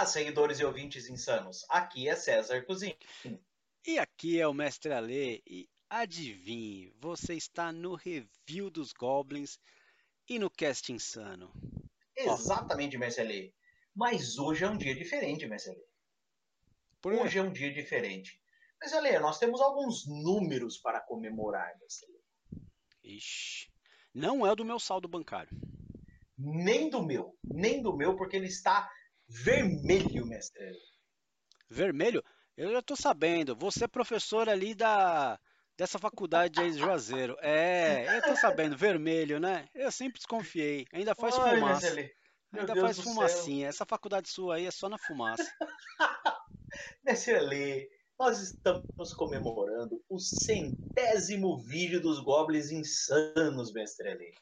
Olá, seguidores e ouvintes insanos. Aqui é César Cozinho. E aqui é o Mestre Alê. E adivinhe, você está no review dos Goblins e no cast insano. Exatamente, Mestre Alê. Mas hoje é um dia diferente, Mestre Alê. Por Hoje é um dia diferente. Mas Alê, nós temos alguns números para comemorar, Mestre Alê. Ixi, não é o do meu saldo bancário. Nem do meu, nem do meu, porque ele está vermelho, Mestre. Vermelho? Eu já tô sabendo. Você é professor ali da dessa faculdade aí de Juazeiro. É, eu tô sabendo. Vermelho, né? Eu sempre desconfiei. Ainda faz Ai, fumaça. Ainda Deus faz do céu. fumacinha. Essa faculdade sua aí é só na fumaça. Mestre Alê, nós estamos comemorando o centésimo vídeo dos Goblins Insanos, Mestre Alê.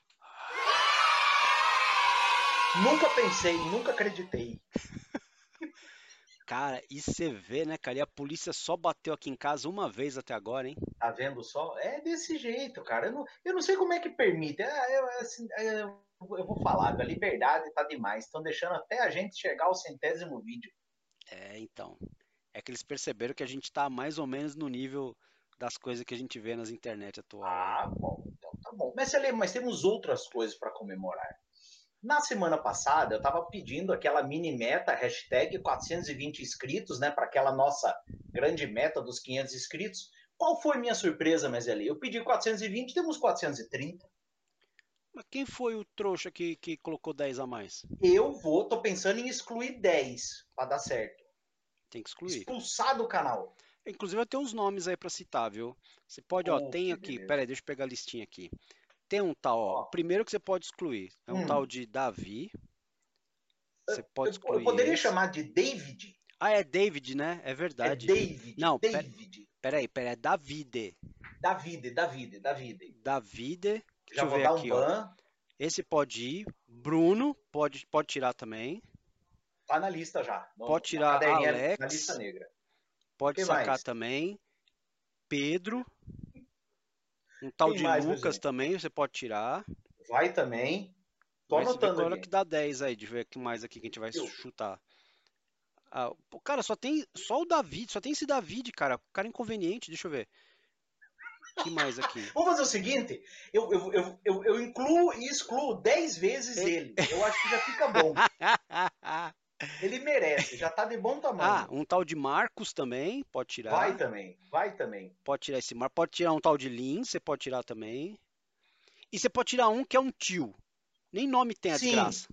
Nunca pensei, nunca acreditei. Cara, e você vê, né, cara? E a polícia só bateu aqui em casa uma vez até agora, hein? Tá vendo só? É desse jeito, cara. Eu não, eu não sei como é que permite. É, eu, assim, é, eu vou falar, a liberdade tá demais. Estão deixando até a gente chegar ao centésimo vídeo. É, então. É que eles perceberam que a gente tá mais ou menos no nível das coisas que a gente vê nas internet atual. né? Ah, bom, então tá bom. Mas, mas temos outras coisas para comemorar. Na semana passada, eu tava pedindo aquela mini meta, hashtag 420 inscritos, né, para aquela nossa grande meta dos 500 inscritos. Qual foi minha surpresa, mas ali? Eu pedi 420, temos 430. Mas quem foi o trouxa que, que colocou 10 a mais? Eu vou, tô pensando em excluir 10 para dar certo. Tem que excluir. Expulsar do canal. Inclusive eu tenho uns nomes aí pra citar, viu? Você pode, ó, Oh, tem que aqui, beleza. pera aí, deixa eu pegar a listinha aqui. Tem um tal, ó, Ó. o primeiro que você pode excluir é um Hum. tal de Davi. Você Eu, pode eu excluir poderia esse. chamar de David? Ah, é David, né? É É verdade. David. Não, David. Pera aí, pera aí, é Davide. David, David, David. Davide. Deixa Já eu vou ver dar aqui, um ó. ban. Esse pode ir. Bruno pode, pode tirar também. Tá na lista já. No- Pode tirar Alex. Na lista negra. Pode Quem sacar mais? também. Pedro. Um tal de mais, Lucas também, você pode tirar. Vai também. Tô Mas anotando é que dá 10 aí, de ver que mais aqui que a gente vai Eu. chutar. Ah, cara, só tem só o David, só tem esse David, cara. Cara inconveniente, deixa eu ver. que mais aqui? Vamos fazer o seguinte: eu, eu, eu, eu, eu incluo e excluo 10 vezes É. ele. Eu acho que já fica bom. Ele merece, já tá de bom ah, tamanho. um tal de Marcos também, pode tirar. Vai também, vai também. Pode tirar esse Mar, pode tirar um tal de Lin, você pode tirar também. E você pode tirar um que é um tio. Nem nome tem a Sim, desgraça.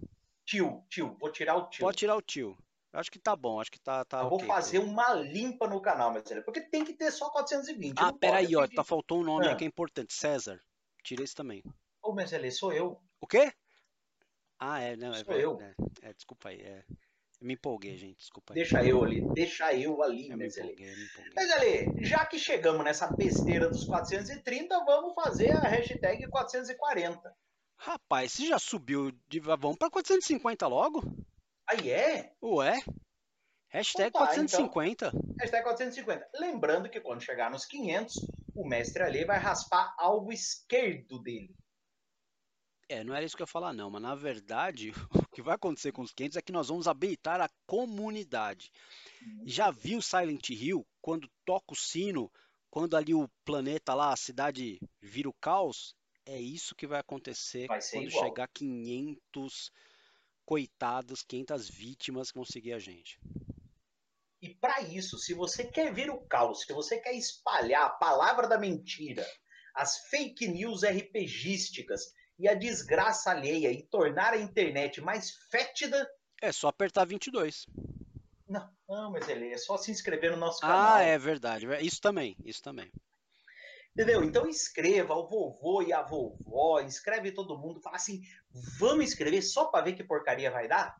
Tio, tio, vou tirar o tio. Pode tirar o tio. Acho que tá bom, acho que tá, tá eu vou ok. fazer uma limpa no canal, mas porque tem que ter só 420. Ah, peraí, ó, tá faltou um nome Ah. que é importante. César. Tira esse também. Ô, mas ele sou eu. O quê? Ah, é, não, é Sou verdade. eu. É, é, desculpa aí. É. Me empolguei, gente. Desculpa aí. Deixa eu ali, deixa eu ali, Eu mas empolguei, empolguei. Mas ali, já que chegamos nessa besteira dos 430, vamos fazer a hashtag 440. Rapaz, você já subiu de. Vamos pra 450 logo? Aí é? Ué? Hashtag Então tá, 450. Hashtag 450. Lembrando que quando chegar nos 500, o mestre ali vai raspar algo esquerdo dele. É, não era isso que eu ia falar, não, mas na verdade, o que vai acontecer com os 500 é que nós vamos habilitar a comunidade. Já viu Silent Hill? Quando toca o sino, quando ali o planeta lá, a cidade vira o caos? É isso que vai acontecer Vai quando igual. chegar 500 coitados, 500 vítimas que vão seguir a gente. E para isso, se você quer ver o caos, se você quer espalhar a palavra da mentira, as fake news RPGísticas e a desgraça alheia e tornar a internet mais fétida, É só apertar 22. não, não, mas ele é só se inscrever no nosso canal. Ah, é verdade. Isso também, isso também. Entendeu? Então inscreva o vovô e a vovó, inscreve todo mundo, fala assim, vamos inscrever só para ver que porcaria vai dar?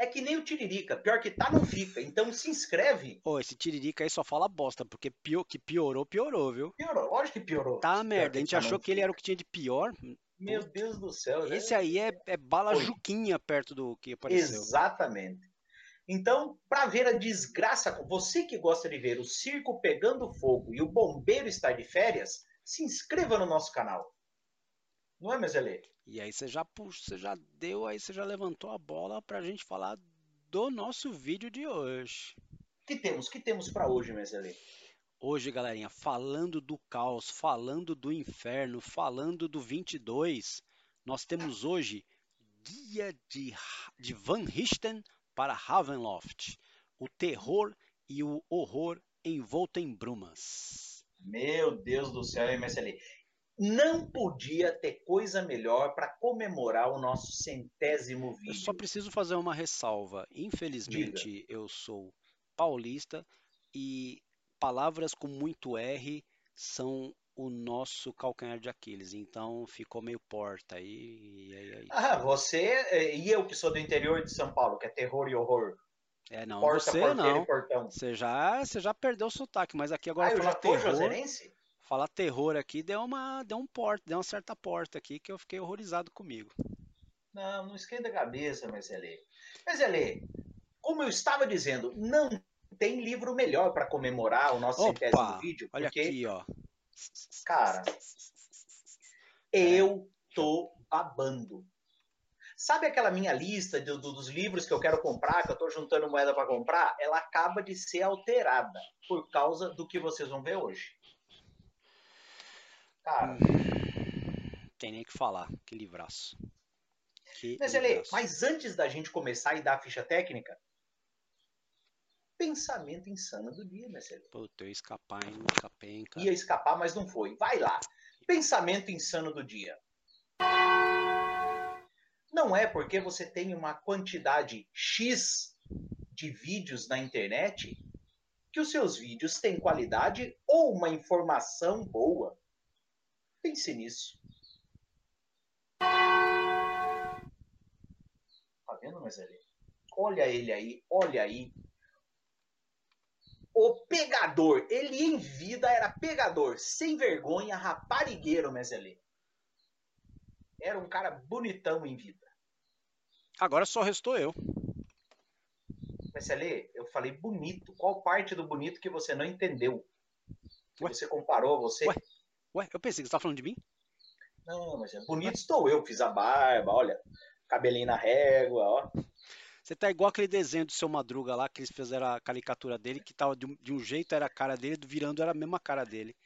É que nem o Tiririca, pior que tá, não fica. Então se inscreve. Ô, esse Tiririca aí só fala bosta, porque pio- que piorou, piorou, viu? Piorou, lógico que piorou. Tá Pior merda, a gente tá, achou que ele era o que tinha de pior. Meu Deus do céu. né? Esse aí é, é bala Foi. juquinha perto do que apareceu. Exatamente. Então, para ver a desgraça, você que gosta de ver o circo pegando fogo e o bombeiro estar de férias, se inscreva no nosso canal. Não é, Mezelê? E aí você já puxa, você já deu, aí você já levantou a bola pra gente falar do nosso vídeo de hoje. Que temos? Que temos para hoje, Mesele? Hoje, galerinha, falando do caos, falando do inferno, falando do 22, nós temos hoje Guia de, de Van Richten para Ravenloft, o terror e o horror envolto em brumas. Meu Deus do céu, MSL. Não podia ter coisa melhor para comemorar o nosso centésimo vídeo. Eu só preciso fazer uma ressalva. Infelizmente, Diga. eu sou paulista e palavras com muito R são o nosso calcanhar de Aquiles. Então ficou meio porta aí. aí, Ah, você eh, e eu que sou do interior de São Paulo, que é terror e horror. É, não, Porta, você não. Você já, você já perdeu o sotaque, mas aqui agora ah, falar terror. Falar terror aqui deu uma, deu um porta, deu uma certa porta aqui que eu fiquei horrorizado comigo. Não, não esquenta a cabeça, Mezelê. Mezelê, como eu estava dizendo, não tem livro melhor para comemorar o nosso centésimo vídeo. Olha aqui, ó. Cara, eu tô babando. Sabe aquela minha lista do, do, dos livros que eu quero comprar, que eu estou juntando moeda para comprar? Ela acaba de ser alterada por causa do que vocês vão ver hoje. Cara. Tem nem que falar. Que livraço. Que mas, Ele, mas antes da gente começar e dar a ficha técnica, pensamento insano do dia, né, Celê? Puta, eu ia escapar, hein? Escapei, hein, cara. Ia escapar, mas não foi. Vai lá. Pensamento insano do dia. Não é porque você tem uma quantidade X de vídeos na internet que os seus vídeos têm qualidade ou uma informação boa. Pense nisso. Tá vendo, mas ali? Olha ele aí, olha aí. O pegador, ele em vida era pegador, sem vergonha, raparigueiro, Meseli. Era um cara bonitão em vida. Agora só restou eu. Você eu falei bonito. Qual parte do bonito que você não entendeu? Que Ué? você comparou você? Ué? Ué, eu pensei que você estava falando de mim. Não, mas é bonito estou eu. Fiz a barba, olha. Cabelinho na régua, ó. Você tá igual aquele desenho do seu Madruga lá, que eles fizeram a caricatura dele, que tava de um, de um jeito era a cara dele, virando era a mesma cara dele.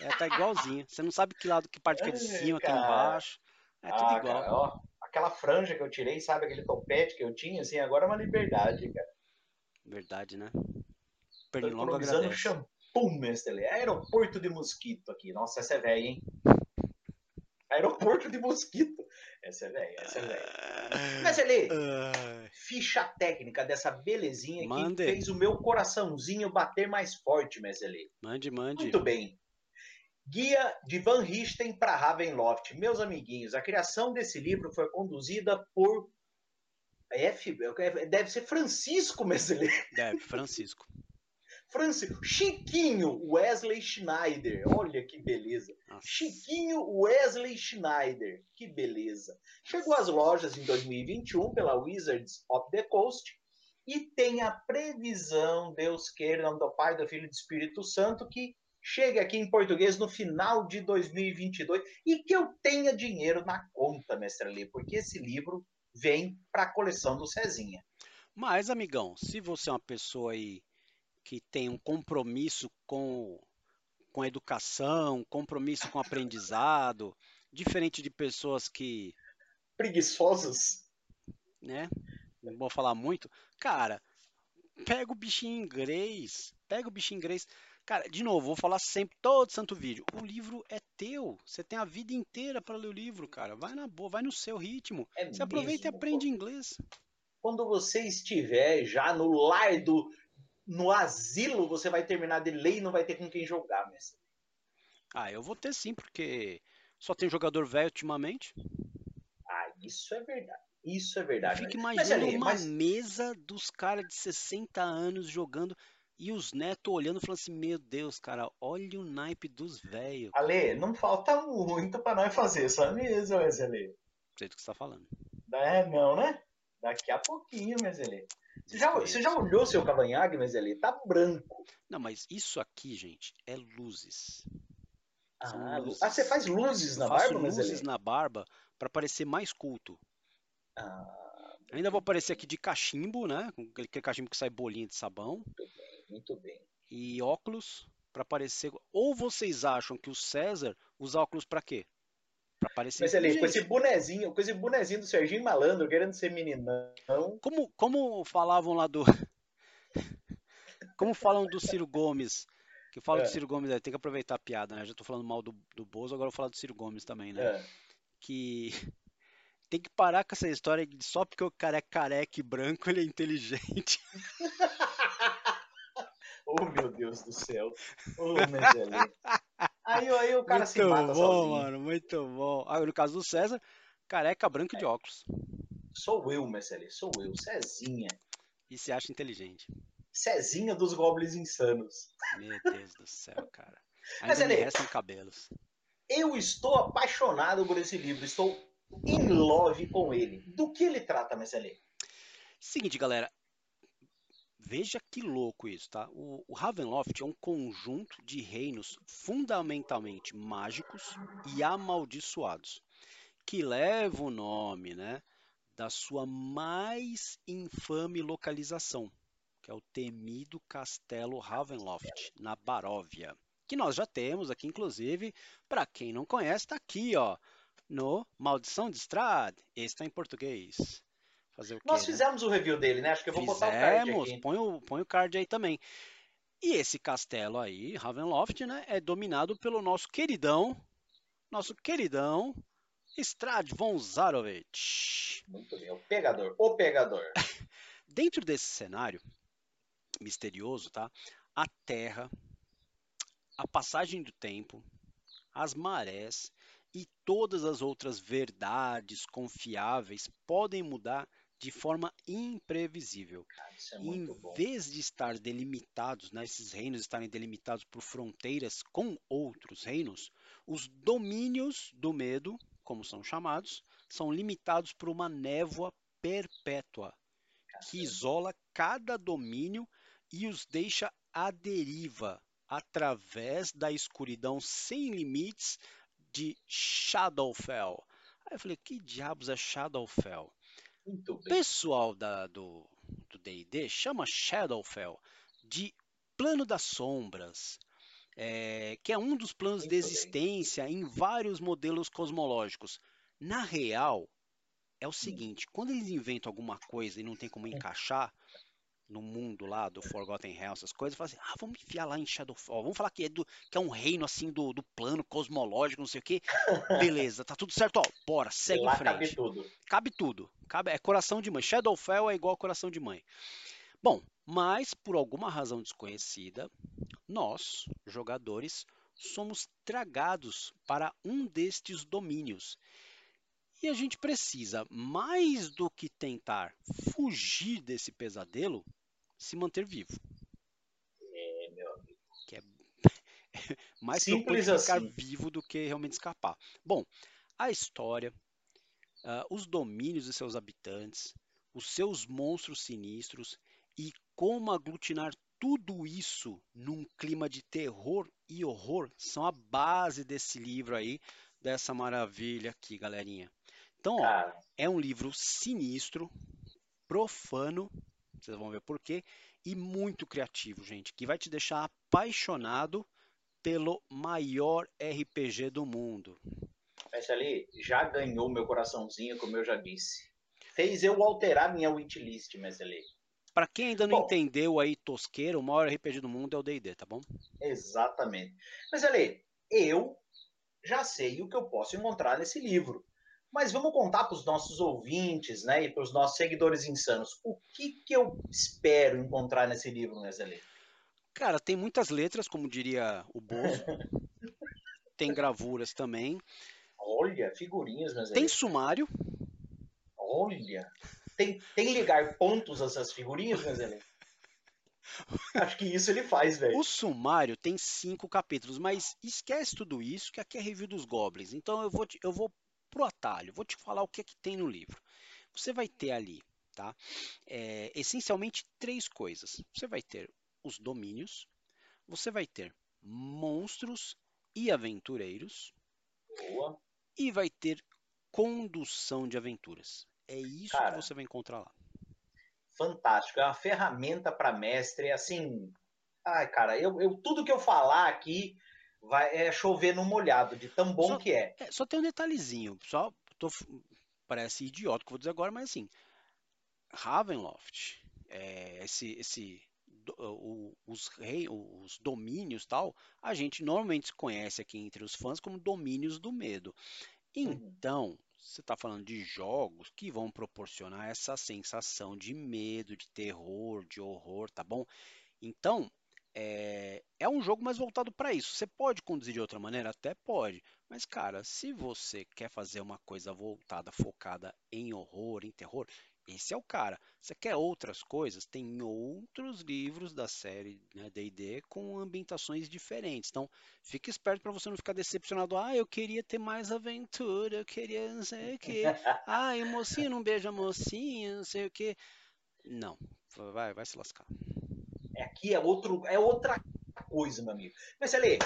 É, tá igualzinho. Você não sabe que lado, que parte que é de cima, que é embaixo. É tudo ah, igual. Cara, ó, aquela franja que eu tirei, sabe? Aquele topete que eu tinha, assim, agora é uma liberdade, cara. Verdade, né? Pernilongo agradece. shampoo, mestre. Aeroporto de mosquito aqui. Nossa, essa é velha, hein? Aeroporto de mosquito. Essa é velha, essa é velha. Ele, ficha técnica dessa belezinha mande. que fez o meu coraçãozinho bater mais forte, Mesele. Mande, mande. Muito bem. Guia de Van Richten para Ravenloft. Meus amiguinhos, a criação desse livro foi conduzida por F, deve ser Francisco Mesele. Deve, Francisco. Francisco, Chiquinho Wesley Schneider. Olha que beleza. Nossa. Chiquinho Wesley Schneider. Que beleza. Chegou às lojas em 2021 pela Wizards of the Coast e tem a previsão, Deus queira, em nome do Pai, do Filho e do Espírito Santo, que chegue aqui em português no final de 2022 e que eu tenha dinheiro na conta, mestre Lê, porque esse livro vem para a coleção do Cezinha. Mas, amigão, se você é uma pessoa aí que tem um compromisso com, com a educação, compromisso com o aprendizado, diferente de pessoas que. preguiçosas. Né? Não vou falar muito. Cara, pega o bichinho inglês. Pega o bichinho inglês. Cara, de novo, vou falar sempre, todo santo vídeo. O livro é teu. Você tem a vida inteira para ler o livro, cara. Vai na boa, vai no seu ritmo. É você aproveita e aprende inglês. Quando você estiver já no lar do. No asilo, você vai terminar de ler e não vai ter com quem jogar, mestre. Ah, eu vou ter sim, porque só tem jogador velho ultimamente. Ah, isso é verdade. Isso é verdade. Fica imaginando mas, uma mas... mesa dos caras de 60 anos jogando. E os netos olhando falando assim, meu Deus, cara, olha o naipe dos velhos. Ale, não falta muito para nós fazer essa mesa, Wesley. Sei do que você tá falando. É, não, né? Daqui a pouquinho, Mezelê. Você já, você já olhou seu cavanhaque, Mezelê? Tá branco. Não, mas isso aqui, gente, é luzes. Ah, luzes. ah você faz luzes na barba, Mezelê? luzes na barba para parecer mais culto. Ah, Ainda vou aparecer aqui de cachimbo, né? Com aquele cachimbo que sai bolinha de sabão. Muito bem, muito bem. E óculos para parecer. Ou vocês acham que o César usa óculos para quê? Pra parecer. Mas ali, com esse bonezinho, com esse bonezinho do Serginho Malandro, querendo ser meninão. Como, como falavam lá do. como falam do Ciro Gomes? Que fala é. do Ciro Gomes, tem que aproveitar a piada, né? Já tô falando mal do, do Bozo, agora eu vou falar do Ciro Gomes também, né? É. Que tem que parar com essa história de só porque o cara é careca e branco, ele é inteligente. oh, meu Deus do céu. Oh, Mezelê. Aí, aí o cara muito se mata bom, sozinho. mano, muito bom. Ah, no caso do César, careca branco é. de óculos. Sou eu, Mezelê, sou eu, Cezinha. E se acha inteligente. Cezinha dos Goblins Insanos. Meu Deus do céu, cara. Ainda Mas, me restam cabelos. Eu estou apaixonado por esse livro. Estou em love com ele. Do que ele trata, Messalê? Seguinte, galera. Veja que louco isso, tá? O, o Ravenloft é um conjunto de reinos fundamentalmente mágicos e amaldiçoados, que leva o nome, né, da sua mais infame localização, que é o temido Castelo Ravenloft, na Baróvia, que nós já temos aqui, inclusive, para quem não conhece, está aqui, ó, no Maldição de Strahd. Esse está em português. Fazer o quê, Nós né? fizemos o review dele, né? Acho que eu vou Fizemos, botar o card aqui. Põe o, põe o card aí também. E esse castelo aí, Ravenloft, né, é dominado pelo nosso queridão, nosso queridão Strad von Zarovich. Muito bem, o pegador, o pegador. Dentro desse cenário misterioso, tá? A Terra, a passagem do tempo, as marés e todas as outras verdades confiáveis podem mudar de forma imprevisível. Cara, é em bom. vez de estar delimitados, né, esses reinos estarem delimitados por fronteiras com outros reinos, os domínios do medo, como são chamados, são limitados por uma névoa perpétua que isola cada domínio e os deixa à deriva através da escuridão sem limites de Shadowfell. Aí eu falei, que diabos é Shadowfell? O bem. pessoal da, do D&D chama Shadowfell de plano das sombras, é, que é um dos planos Muito de bem. existência em vários modelos cosmológicos. Na real, é o seguinte, quando eles inventam alguma coisa e não tem como encaixar no mundo lá do Forgotten Realms, essas coisas, falam assim, ah, vamos enfiar lá em Shadowfell, vamos falar que é, do, que é um reino assim do, do plano cosmológico, não sei o que. Beleza, tá tudo certo, ó, bora, segue Lá em frente. cabe tudo. Cabe tudo. Cabe, é coração de mãe. Shadowfell é igual coração de mãe. Bom, mas por alguma razão desconhecida, nós, jogadores, somos tragados para um destes domínios. E a gente precisa, mais do que tentar fugir desse pesadelo, se manter vivo. É, meu amigo. Mais Simples preocupante ficar assim. vivo do que realmente escapar. Bom, a história, ah, os domínios de seus habitantes, os seus monstros sinistros e como aglutinar tudo isso num clima de terror e horror são a base desse livro aí, dessa maravilha aqui, galerinha. Então, ó, é um livro sinistro, profano, vocês vão ver por quê, e muito criativo, gente, que vai te deixar apaixonado pelo maior RPG do mundo. essa ali já ganhou meu coraçãozinho, como eu já disse. Fez eu alterar minha wishlist, mas ali. Para quem ainda não Bom. entendeu aí Tosqueira, o maior RPG do mundo é o D&D, tá bom? Exatamente. Mas ali, eu já sei o que eu posso encontrar nesse livro. Mas vamos contar para os nossos ouvintes, né, e para os nossos seguidores insanos, o que que eu espero encontrar nesse livro, Mesley? Cara, tem muitas letras, como diria o Bozo. tem gravuras também. Olha, figurinhas, Mesley. Tem sumário. Olha, tem, tem ligar pontos a essas figurinhas, Mesley? Acho que isso ele faz, velho. O sumário tem cinco capítulos, mas esquece tudo isso, que aqui é review dos Goblins. Então eu vou, eu vou pro atalho, vou te falar o que é que tem no livro. Você vai ter ali, tá? É, essencialmente três coisas. Você vai ter os domínios, você vai ter monstros e aventureiros, Boa. e vai ter condução de aventuras. É isso Cara, que você vai encontrar lá. Fantástico. É uma ferramenta para mestre, assim. Ai, cara, eu, eu, tudo que eu falar aqui vai é chover no molhado, de tão bom só, que é. é. Só tem um detalhezinho. Só tô, parece idiota que eu vou dizer agora, mas assim. Ravenloft, é, esse, esse o, os, rei, os domínios tal, a gente normalmente conhece aqui entre os fãs como domínios do medo. Uhum. Então, você está falando de jogos que vão proporcionar essa sensação de medo, de terror, de horror, tá bom? Então, é, é um jogo mais voltado para isso. Você pode conduzir de outra maneira? Até pode. Mas, cara, se você quer fazer uma coisa voltada, focada em horror, em terror, esse é o cara. Você quer outras coisas? Tem outros livros da série D&D né, com ambientações diferentes. Então, fique esperto para você não ficar decepcionado. Ah, eu queria ter mais aventura, eu queria não sei o quê. Ah, e mocinho não beija mocinha, não sei o quê. Não, vai, vai se lascar. É, aqui é, outro, é outra coisa, meu amigo. Mas, Ale,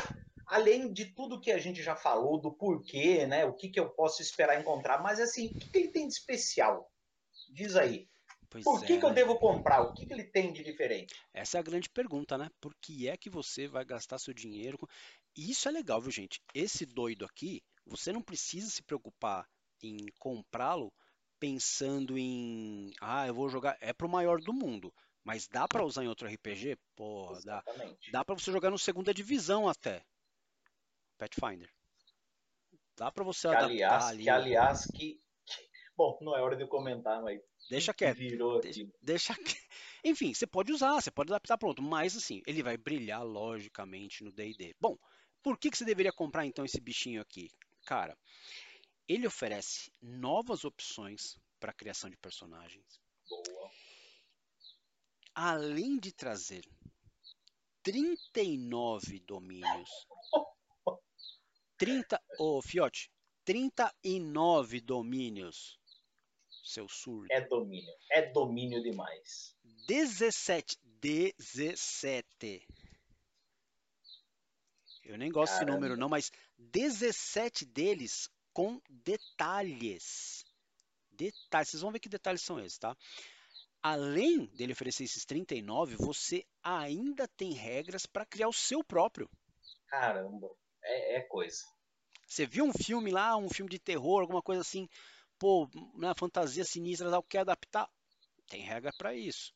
além de tudo que a gente já falou, do porquê, né? O que, que eu posso esperar encontrar, mas assim, o que, que ele tem de especial? Diz aí. Pois Por que, é, que eu né? devo comprar? O que, que ele tem de diferente? Essa é a grande pergunta, né? Por que é que você vai gastar seu dinheiro? Com... Isso é legal, viu, gente? Esse doido aqui, você não precisa se preocupar em comprá-lo pensando em, ah, eu vou jogar, é pro maior do mundo, mas dá para usar em outro RPG? Porra, dá. Dá para você jogar no segunda divisão até. Pathfinder. Dá para você que, aliás, ali. Que aliás que Bom, não é hora de eu comentar, mas. Deixa quieto. Virou deixa, deixa Enfim, você pode usar, você pode adaptar para outro, mas assim, ele vai brilhar logicamente no DD. Bom, por que, que você deveria comprar então esse bichinho aqui? Cara, ele oferece novas opções para criação de personagens. Boa. Além de trazer 39 domínios. 30, ô oh, Fiote, 39 domínios seu surdo. É domínio. É domínio demais. 17. 17. Eu nem gosto Caramba. desse número, não, mas 17 deles com detalhes. Detalhes. Vocês vão ver que detalhes são esses, tá? Além dele oferecer esses 39, você ainda tem regras para criar o seu próprio. Caramba, é, é coisa. Você viu um filme lá, um filme de terror, alguma coisa assim, pô, na fantasia sinistra, tal, quer adaptar? Tem regra para isso.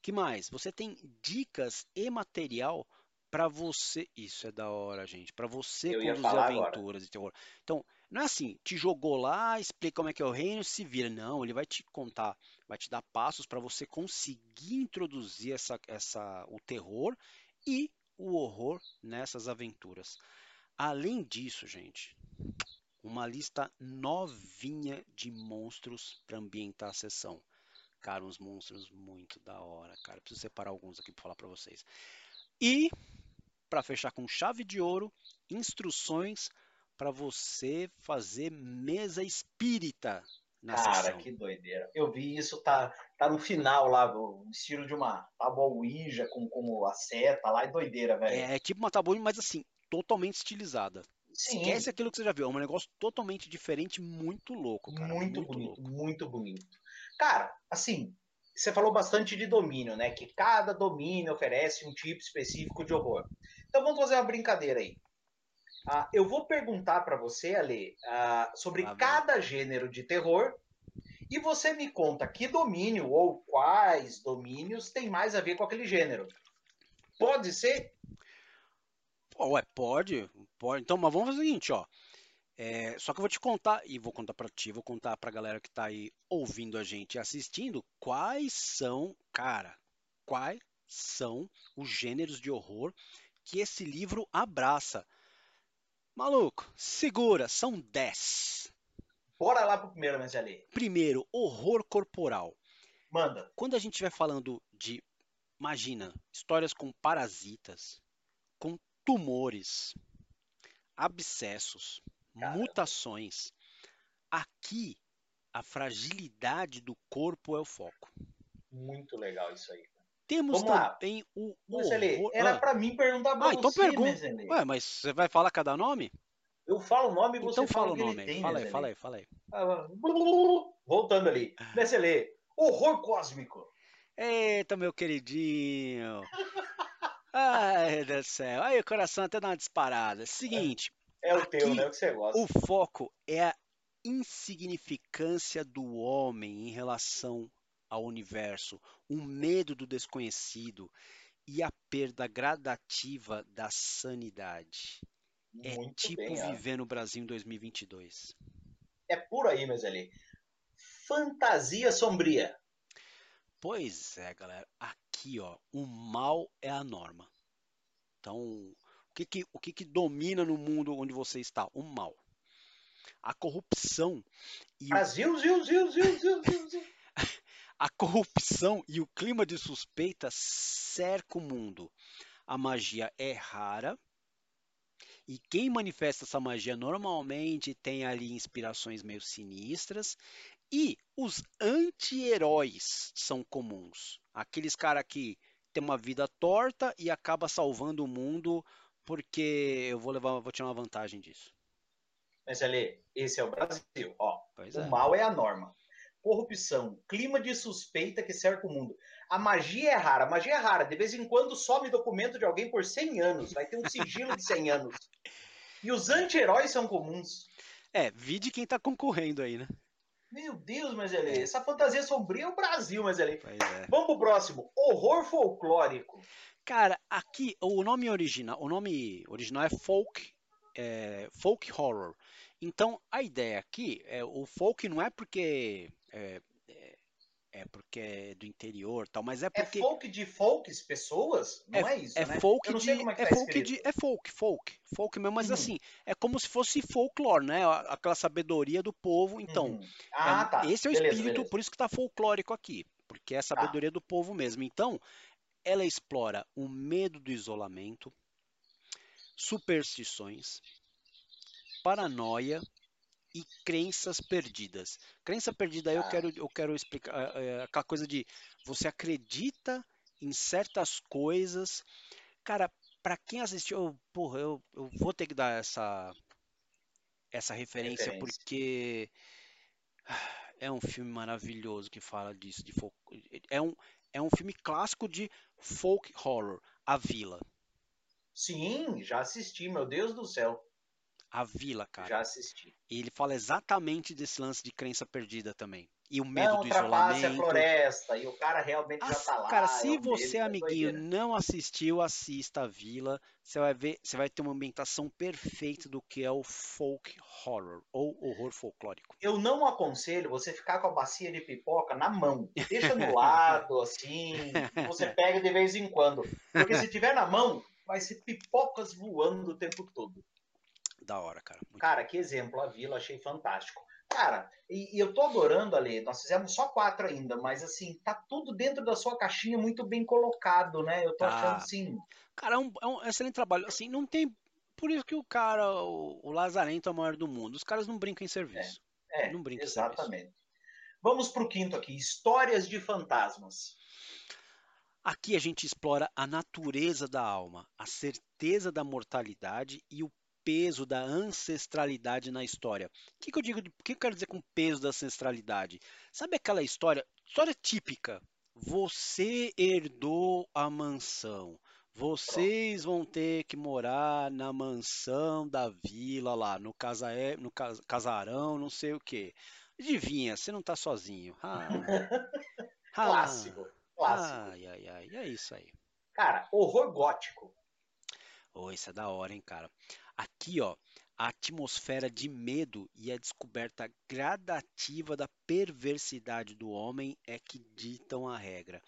Que mais? Você tem dicas e material para você. Isso é da hora, gente. Para você Eu conduzir aventuras agora. e terror. Então, não é assim, te jogou lá, explica como é que é o reino, se vira. Não, ele vai te contar, vai te dar passos para você conseguir introduzir essa, essa, o terror e o horror nessas aventuras. Além disso, gente, uma lista novinha de monstros para ambientar a sessão. Cara, uns monstros muito da hora, cara. Preciso separar alguns aqui para falar para vocês. E para fechar com chave de ouro, instruções para você fazer mesa espírita na Cara, sessão. que doideira. Eu vi isso, tá, tá no final lá, no estilo de uma tábua Ouija com, com a seta lá, é doideira, velho. É, é tipo uma tábua, mas assim, totalmente estilizada. Sim. Esquece aquilo que você já viu. É um negócio totalmente diferente, muito louco, cara. Muito, muito bonito, louco. muito bonito. Cara, assim, você falou bastante de domínio, né? Que cada domínio oferece um tipo específico de horror. Então vamos fazer uma brincadeira aí. Uh, eu vou perguntar para você, Ale, uh, sobre ah, cada gênero de terror e você me conta que domínio ou quais domínios tem mais a ver com aquele gênero. Pode ser? Ué, pode, pode. Então, mas vamos fazer o seguinte, ó. É, só que eu vou te contar, e vou contar para ti, vou contar pra galera que tá aí ouvindo a gente e assistindo, quais são, cara, quais são os gêneros de horror que esse livro abraça. Maluco, segura, são 10. Bora lá pro primeiro, mas ali. Primeiro, horror corporal. Manda. Quando a gente vai falando de, imagina, histórias com parasitas, com tumores, abscessos, Caramba. mutações. Aqui, a fragilidade do corpo é o foco. Muito legal isso aí. Temos Vamos também lá. o, o horror... Era ah. para mim perguntar pra ah, então pergunta. Ué, mas você vai falar cada nome? Eu falo o nome e você Então fala fala o o que nome ele aí. tem, Fala aí, fala aí, fala aí. Ah, Voltando ali. Mezelê, horror cósmico. Eita, meu queridinho. Ai, Deus do céu. Aí o coração até dá uma disparada. Seguinte, É o Aqui, teu, né? O que você gosta. o foco é a insignificância do homem em relação ao universo, o medo do desconhecido e a perda gradativa da sanidade. É Muito tipo bem, viver no Brasil em 2022. É por aí, Mezelê. Fantasia sombria. Pois é, galera. Aqui, ó, o mal é a norma. Então, o que que, o que que domina no mundo onde você está? O mal. A corrupção e o, Brasil, ziu, ziu, ziu, ziu, ziu, ziu. A corrupção e o clima de suspeita cerca o mundo. A magia é rara e quem manifesta essa magia normalmente tem ali inspirações meio sinistras e os anti-heróis são comuns. Aqueles cara que tem uma vida torta e acaba salvando o mundo porque eu vou levar, vou tirar uma vantagem disso. Mezelê, esse é o Brasil. Ó, Pois o é. mal é a norma. Corrupção, clima de suspeita que cerca o mundo. A magia é rara. A magia é rara. De vez em quando some documento de alguém por 100 anos. Vai ter um sigilo de 100 anos. E os anti-heróis são comuns. É, vide quem tá concorrendo aí, né? Meu Deus, Mezelê. Essa fantasia sombria é o Brasil, Mezelê. Pois é. Vamos pro próximo. Horror folclórico. Cara, aqui o nome original, o nome original é folk, é, folk horror. Então a ideia aqui é o folk não é porque é, é- é porque é do interior, tal, mas é É porque folk de folks, pessoas? Não é, isso, é né? folk de é é tá folk de é folk, folk, folk mesmo, mas Uhum. assim é como se fosse folclore, né? Aquela sabedoria do povo. Então Uhum. Ah, é- tá. esse é o Beleza, espírito, beleza. por isso que tá folclórico aqui, porque é a sabedoria do povo mesmo. Então, ela explora o medo do isolamento, superstições, paranoia e crenças perdidas. Crença perdida eu Ah. quero eu quero explicar é, é, aquela coisa de você acredita em certas coisas. Cara, pra quem assistiu, eu- porra, eu, eu vou ter que dar essa essa referência Referência. porque é um filme maravilhoso que fala disso, de folk, é um é um filme clássico de folk horror, A Vila. Sim, já assisti, meu Deus do céu. A Vila, cara. Já assisti. E ele fala exatamente desse lance de crença perdida também. E o medo Não do ultrapasse a isolamento. floresta e o cara realmente já tá lá. Cara, é se medo, você, é amiguinho, não assistiu, assista a Vila. Você vai ver, você vai ter uma ambientação perfeita do que é o folk horror ou horror folclórico. Eu não aconselho você ficar com a bacia de pipoca na mão. Deixa no lado, assim, você pega de vez em quando. Porque se tiver na mão, vai ser pipocas voando o tempo todo. Da hora, cara. Muito Cara, que exemplo, a Vila, achei fantástico. Cara, e, e eu tô adorando ali, nós fizemos só quatro ainda, mas assim, tá tudo dentro da sua caixinha muito bem colocado, né? Eu tô Tá. achando assim, Cara, é um, é um excelente trabalho. Assim, não tem. Por isso que o cara, o, o Lazarento é o maior do mundo. Os caras não brincam em serviço. é, Não brinca em serviço. exatamente. Vamos pro quinto aqui, histórias de fantasmas. Aqui a gente explora a natureza da alma, a certeza da mortalidade e o peso da ancestralidade na história. O que, que eu digo? O que eu quero dizer com peso da ancestralidade? Sabe aquela história, história típica? Você herdou a mansão. Vocês vão ter que morar na mansão da vila lá, no, casa, no cas- casarão, não sei o quê. Adivinha, você não tá sozinho. Ah, ah, Clássico, clássico. Ai, ai, ai. É isso aí. Cara, horror gótico. Oh, isso é da hora, hein, cara. Aqui, ó, a atmosfera de medo e a descoberta gradativa da perversidade do homem é que ditam a regra.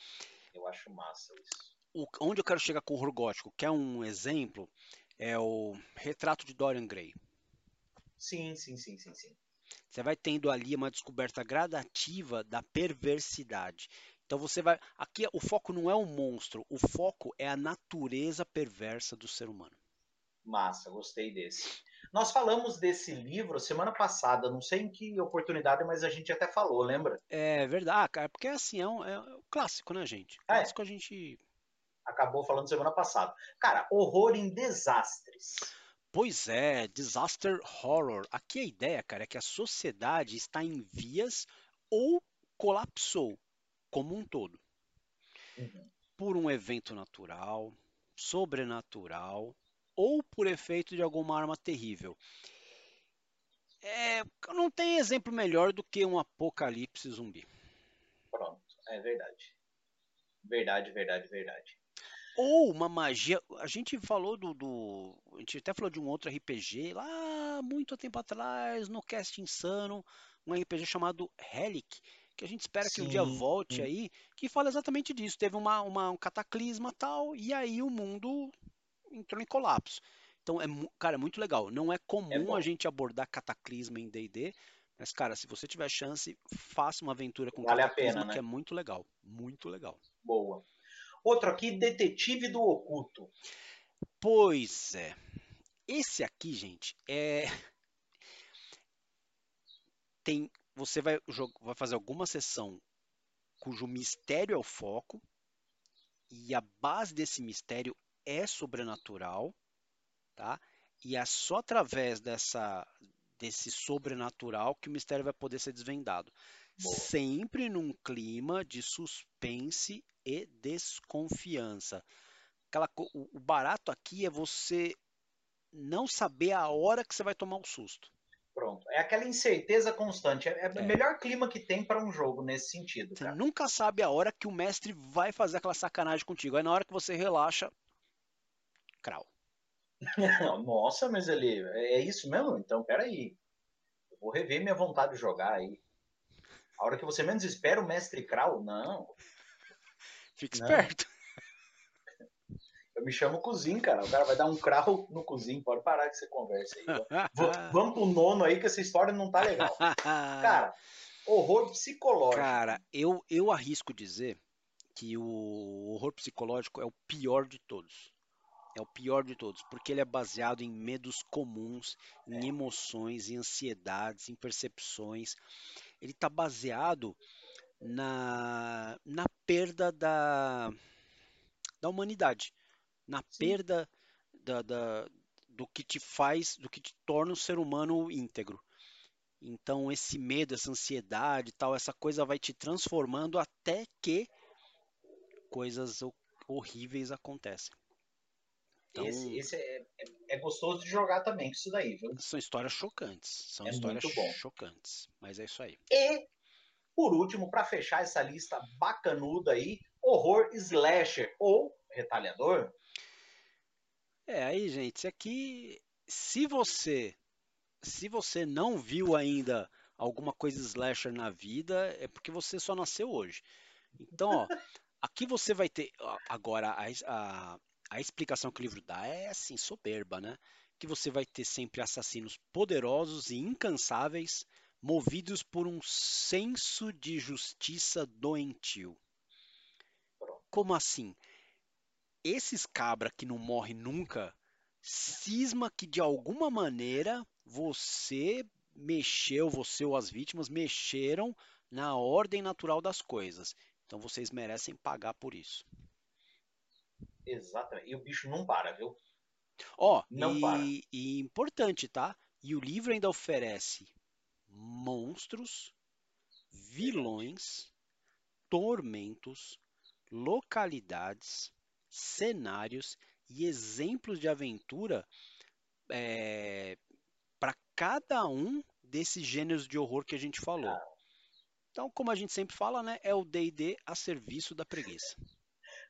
Eu acho massa isso. O- onde eu quero chegar com o horror gótico, que é um exemplo, é o retrato de Dorian Gray. Sim, sim, sim, sim, sim. Você vai tendo ali uma descoberta gradativa da perversidade. Então você vai. Aqui o foco não é o monstro, o foco é a natureza perversa do ser humano. Massa, gostei desse. Nós falamos desse livro semana passada, não sei em que oportunidade, mas a gente até falou, lembra? É verdade, ah, cara, porque assim, é um, é um clássico, né, gente? É. Clássico a gente. Acabou falando semana passada. Cara, horror em desastres. Pois é, disaster horror. Aqui a ideia, cara, é que a sociedade está em vias ou colapsou como um todo. Uhum. Por um evento natural, sobrenatural ou por efeito de alguma arma terrível. É, não tem exemplo melhor do que um apocalipse zumbi. Pronto, é verdade. Verdade, verdade, verdade. Ou uma magia. A gente falou do, do, A gente até falou de um outro RPG lá muito tempo atrás, no Cast Insano, um RPG chamado Relic, que a gente espera sim, que um dia volte sim. aí, que fala exatamente disso. Teve uma, uma, um cataclisma tal, e aí o mundo entrou em colapso. Então, é, cara, é muito legal. Não é comum é a gente abordar cataclisma em D&D, mas, cara, se você tiver chance, faça uma aventura com vale cataclisma, pena, né? que é muito legal. Muito legal. Boa. Outro aqui, Detetive do Oculto. Pois é. Esse aqui, gente, é... Tem... Você vai, vai fazer alguma sessão cujo mistério é o foco, e a base desse mistério é sobrenatural, tá? E é só através dessa desse sobrenatural que o mistério vai poder ser desvendado. Boa. Sempre num clima de suspense e desconfiança. Aquela, o, o barato aqui é você não saber a hora que você vai tomar o susto. Pronto. É aquela incerteza constante. É, é, o é. melhor clima que tem para um jogo nesse sentido. Você cara. nunca sabe a hora que o mestre vai fazer aquela sacanagem contigo. Aí na hora que você relaxa, Krau. Nossa, mas ele é isso mesmo? Então, peraí. Eu vou rever minha vontade de jogar aí. A hora que você menos espera o mestre Krau? Não. Fique esperto. Eu me chamo Cozinho, cara. O cara vai dar um crau no cozinho. Pode parar que você conversa aí. Vamos pro nono aí, que essa história não tá legal. Cara, horror psicológico. Cara, eu, eu arrisco dizer que o horror psicológico é o pior de todos. É o pior de todos, porque ele é baseado em medos comuns, em é. emoções, em ansiedades, em percepções. Ele está baseado na, na perda da, da humanidade, na Sim. perda da, da, do que te faz, do que te torna um ser humano íntegro. Então esse medo, essa ansiedade, tal, essa coisa vai te transformando até que coisas horríveis acontecem. Então, esse, esse é, é, é, gostoso de jogar também, isso daí, viu? São histórias chocantes. São é histórias chocantes. Mas é isso aí. E, por último, para fechar essa lista bacanuda aí, horror slasher ou retalhador. É, aí, gente, isso aqui, se você se você não viu ainda alguma coisa slasher na vida, é porque você só nasceu hoje. Então, ó, aqui você vai ter agora a, a, a explicação que o livro dá é assim, soberba, né? Que você vai ter sempre assassinos poderosos e incansáveis, movidos por um senso de justiça doentio. Como assim? Esses cabra que não morre nunca, cisma que de alguma maneira você mexeu, você ou as vítimas mexeram na ordem natural das coisas. Então vocês merecem pagar por isso. Exatamente. E o bicho não para, viu? Ó, não e, para. E importante, tá? E o livro ainda oferece monstros, vilões, tormentos, localidades, cenários e exemplos de aventura é, para cada um desses gêneros de horror que a gente falou. Então, como a gente sempre fala, né, é o D&D a serviço da preguiça.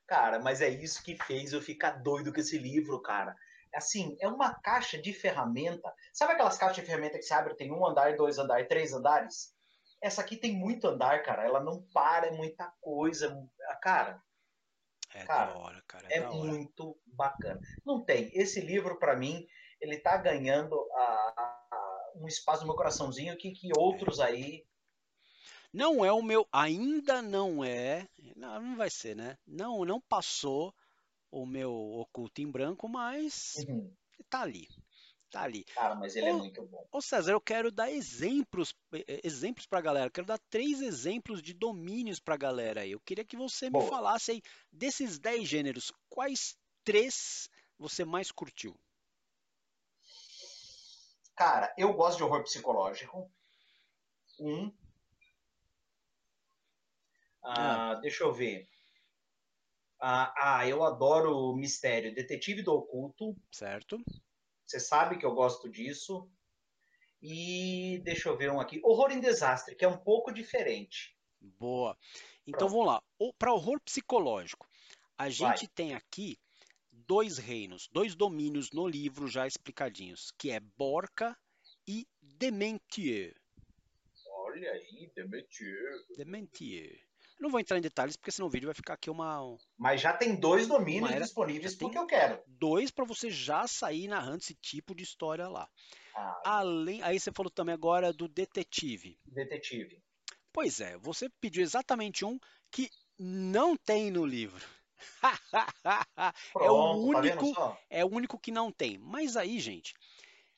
Cara, mas é isso que fez eu ficar doido com esse livro, cara. Assim, é uma caixa de ferramenta. Sabe aquelas caixas de ferramenta que se abre, tem um andar, dois andares, três andares? Essa aqui tem muito andar, cara. Ela não para, é muita coisa. Cara, é cara, da hora, cara. É, é muito bacana. Não tem. Esse livro, para mim, ele tá ganhando a, a, um espaço no meu coraçãozinho que, que outros aí não é o meu, ainda não é, não, não vai ser, né? Não, não passou o meu oculto em branco, mas uhum. tá ali. Tá ali. Cara, mas ele ô, é muito bom. Ô César, eu quero dar exemplos, exemplos pra galera. Eu quero dar três exemplos de domínios pra galera aí. Eu queria que você me falasse aí, desses dez gêneros, quais três você mais curtiu? Cara, eu gosto de horror psicológico. Um. Ah, Deixa eu ver. Ah, ah, eu adoro mistério. Detetive do Oculto. Certo. Você sabe que eu gosto disso. E deixa eu ver um aqui. Horror em Desastre, que é um pouco diferente. Boa. Então vamos lá. Para horror psicológico, a gente Vai. tem aqui dois reinos, dois domínios no livro já explicadinhos, que é Borca e Dementier. Olha aí, Dementier. Dementier. Não vou entrar em detalhes porque senão o vídeo vai ficar aqui uma. Mas já tem dois domínios era... disponíveis porque eu quero. Dois para você já sair narrando esse tipo de história lá. Ah. Além, aí você falou também agora do detetive. Detetive. Pois é, você pediu exatamente um que não tem no livro. Pronto, é o tá único, tá é o único que não tem. Mas aí, gente,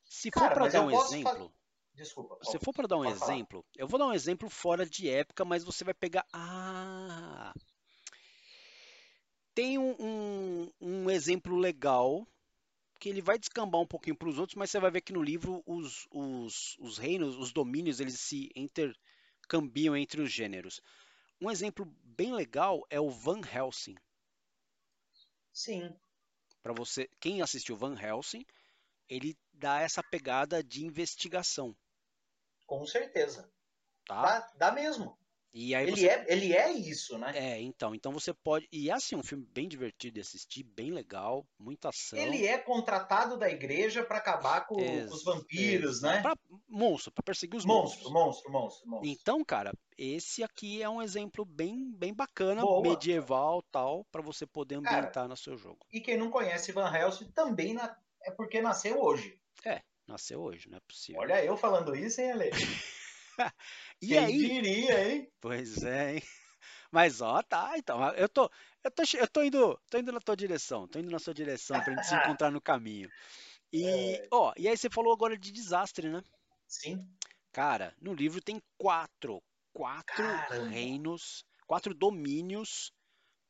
se Cara, for para dar um exemplo, Desculpa. Se for para dar um exemplo, falar. eu vou dar um exemplo fora de época, mas você vai pegar. Ah! Tem um, um, um exemplo legal que ele vai descambar um pouquinho para os outros, mas você vai ver que no livro os, os, os reinos, os domínios, eles se intercambiam entre os gêneros. Um exemplo bem legal é o Van Helsing. Sim. Para você, quem assistiu Van Helsing, ele dá essa pegada de investigação. Com certeza. Tá? Dá, dá mesmo. E aí ele, você... é, ele é isso, né? É, então. Então você pode. E é assim, um filme bem divertido de assistir, bem legal, muita ação. Ele é contratado da igreja para acabar com, os vampiros, né? Pra, monstro, para perseguir os monstros. Monstro, monstro, monstro, Então, cara, esse aqui é um exemplo bem, bem bacana, Boa. medieval tal, para você poder ambientar cara, no seu jogo. E quem não conhece Van Helsing também na... é porque nasceu hoje. É, nasceu hoje, não é possível. Olha eu falando isso, hein, Ale? e Quem aí? diria, hein? Pois é, hein? Mas ó, tá, então, eu tô, eu tô, eu tô indo, tô indo na tua direção, tô indo na sua direção pra gente se encontrar no caminho. E, é... ó, e aí você falou agora de desastre, né? Sim. Cara, no livro tem quatro, quatro Caramba. reinos, quatro domínios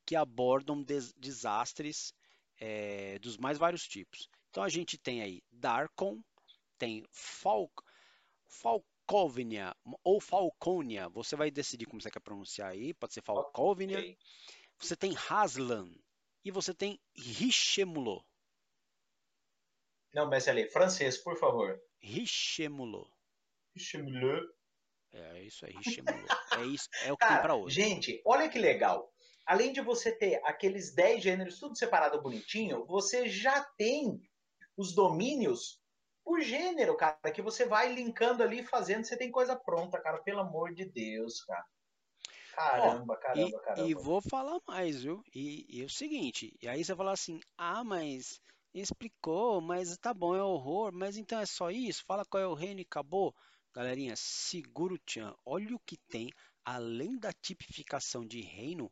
que abordam des desastres é, dos mais vários tipos. Então a gente tem aí Darkon, tem Fal Falkovnia ou Falconia. Você vai decidir como você quer pronunciar aí. Pode ser Falkovnia. Okay. Você tem Haslan e você tem Richemulo. Não, mas ali, francês, por favor. Richemulo. Richemulo. É isso aí, Richemulo. é isso, é o que Cara, tem para hoje. Gente, olha que legal. Além de você ter aqueles 10 gêneros tudo separado bonitinho, você já tem os domínios por gênero, cara, que você vai linkando ali, fazendo, você tem coisa pronta, cara, pelo amor de Deus, cara. Caramba, caramba, e, caramba. E vou falar mais, viu? E, e é o seguinte, e aí você fala assim, ah, mas explicou, mas tá bom, é horror, mas então é só isso? Fala qual é o reino e acabou. Galerinha, segura o tchan, olha o que tem, além da tipificação de reino,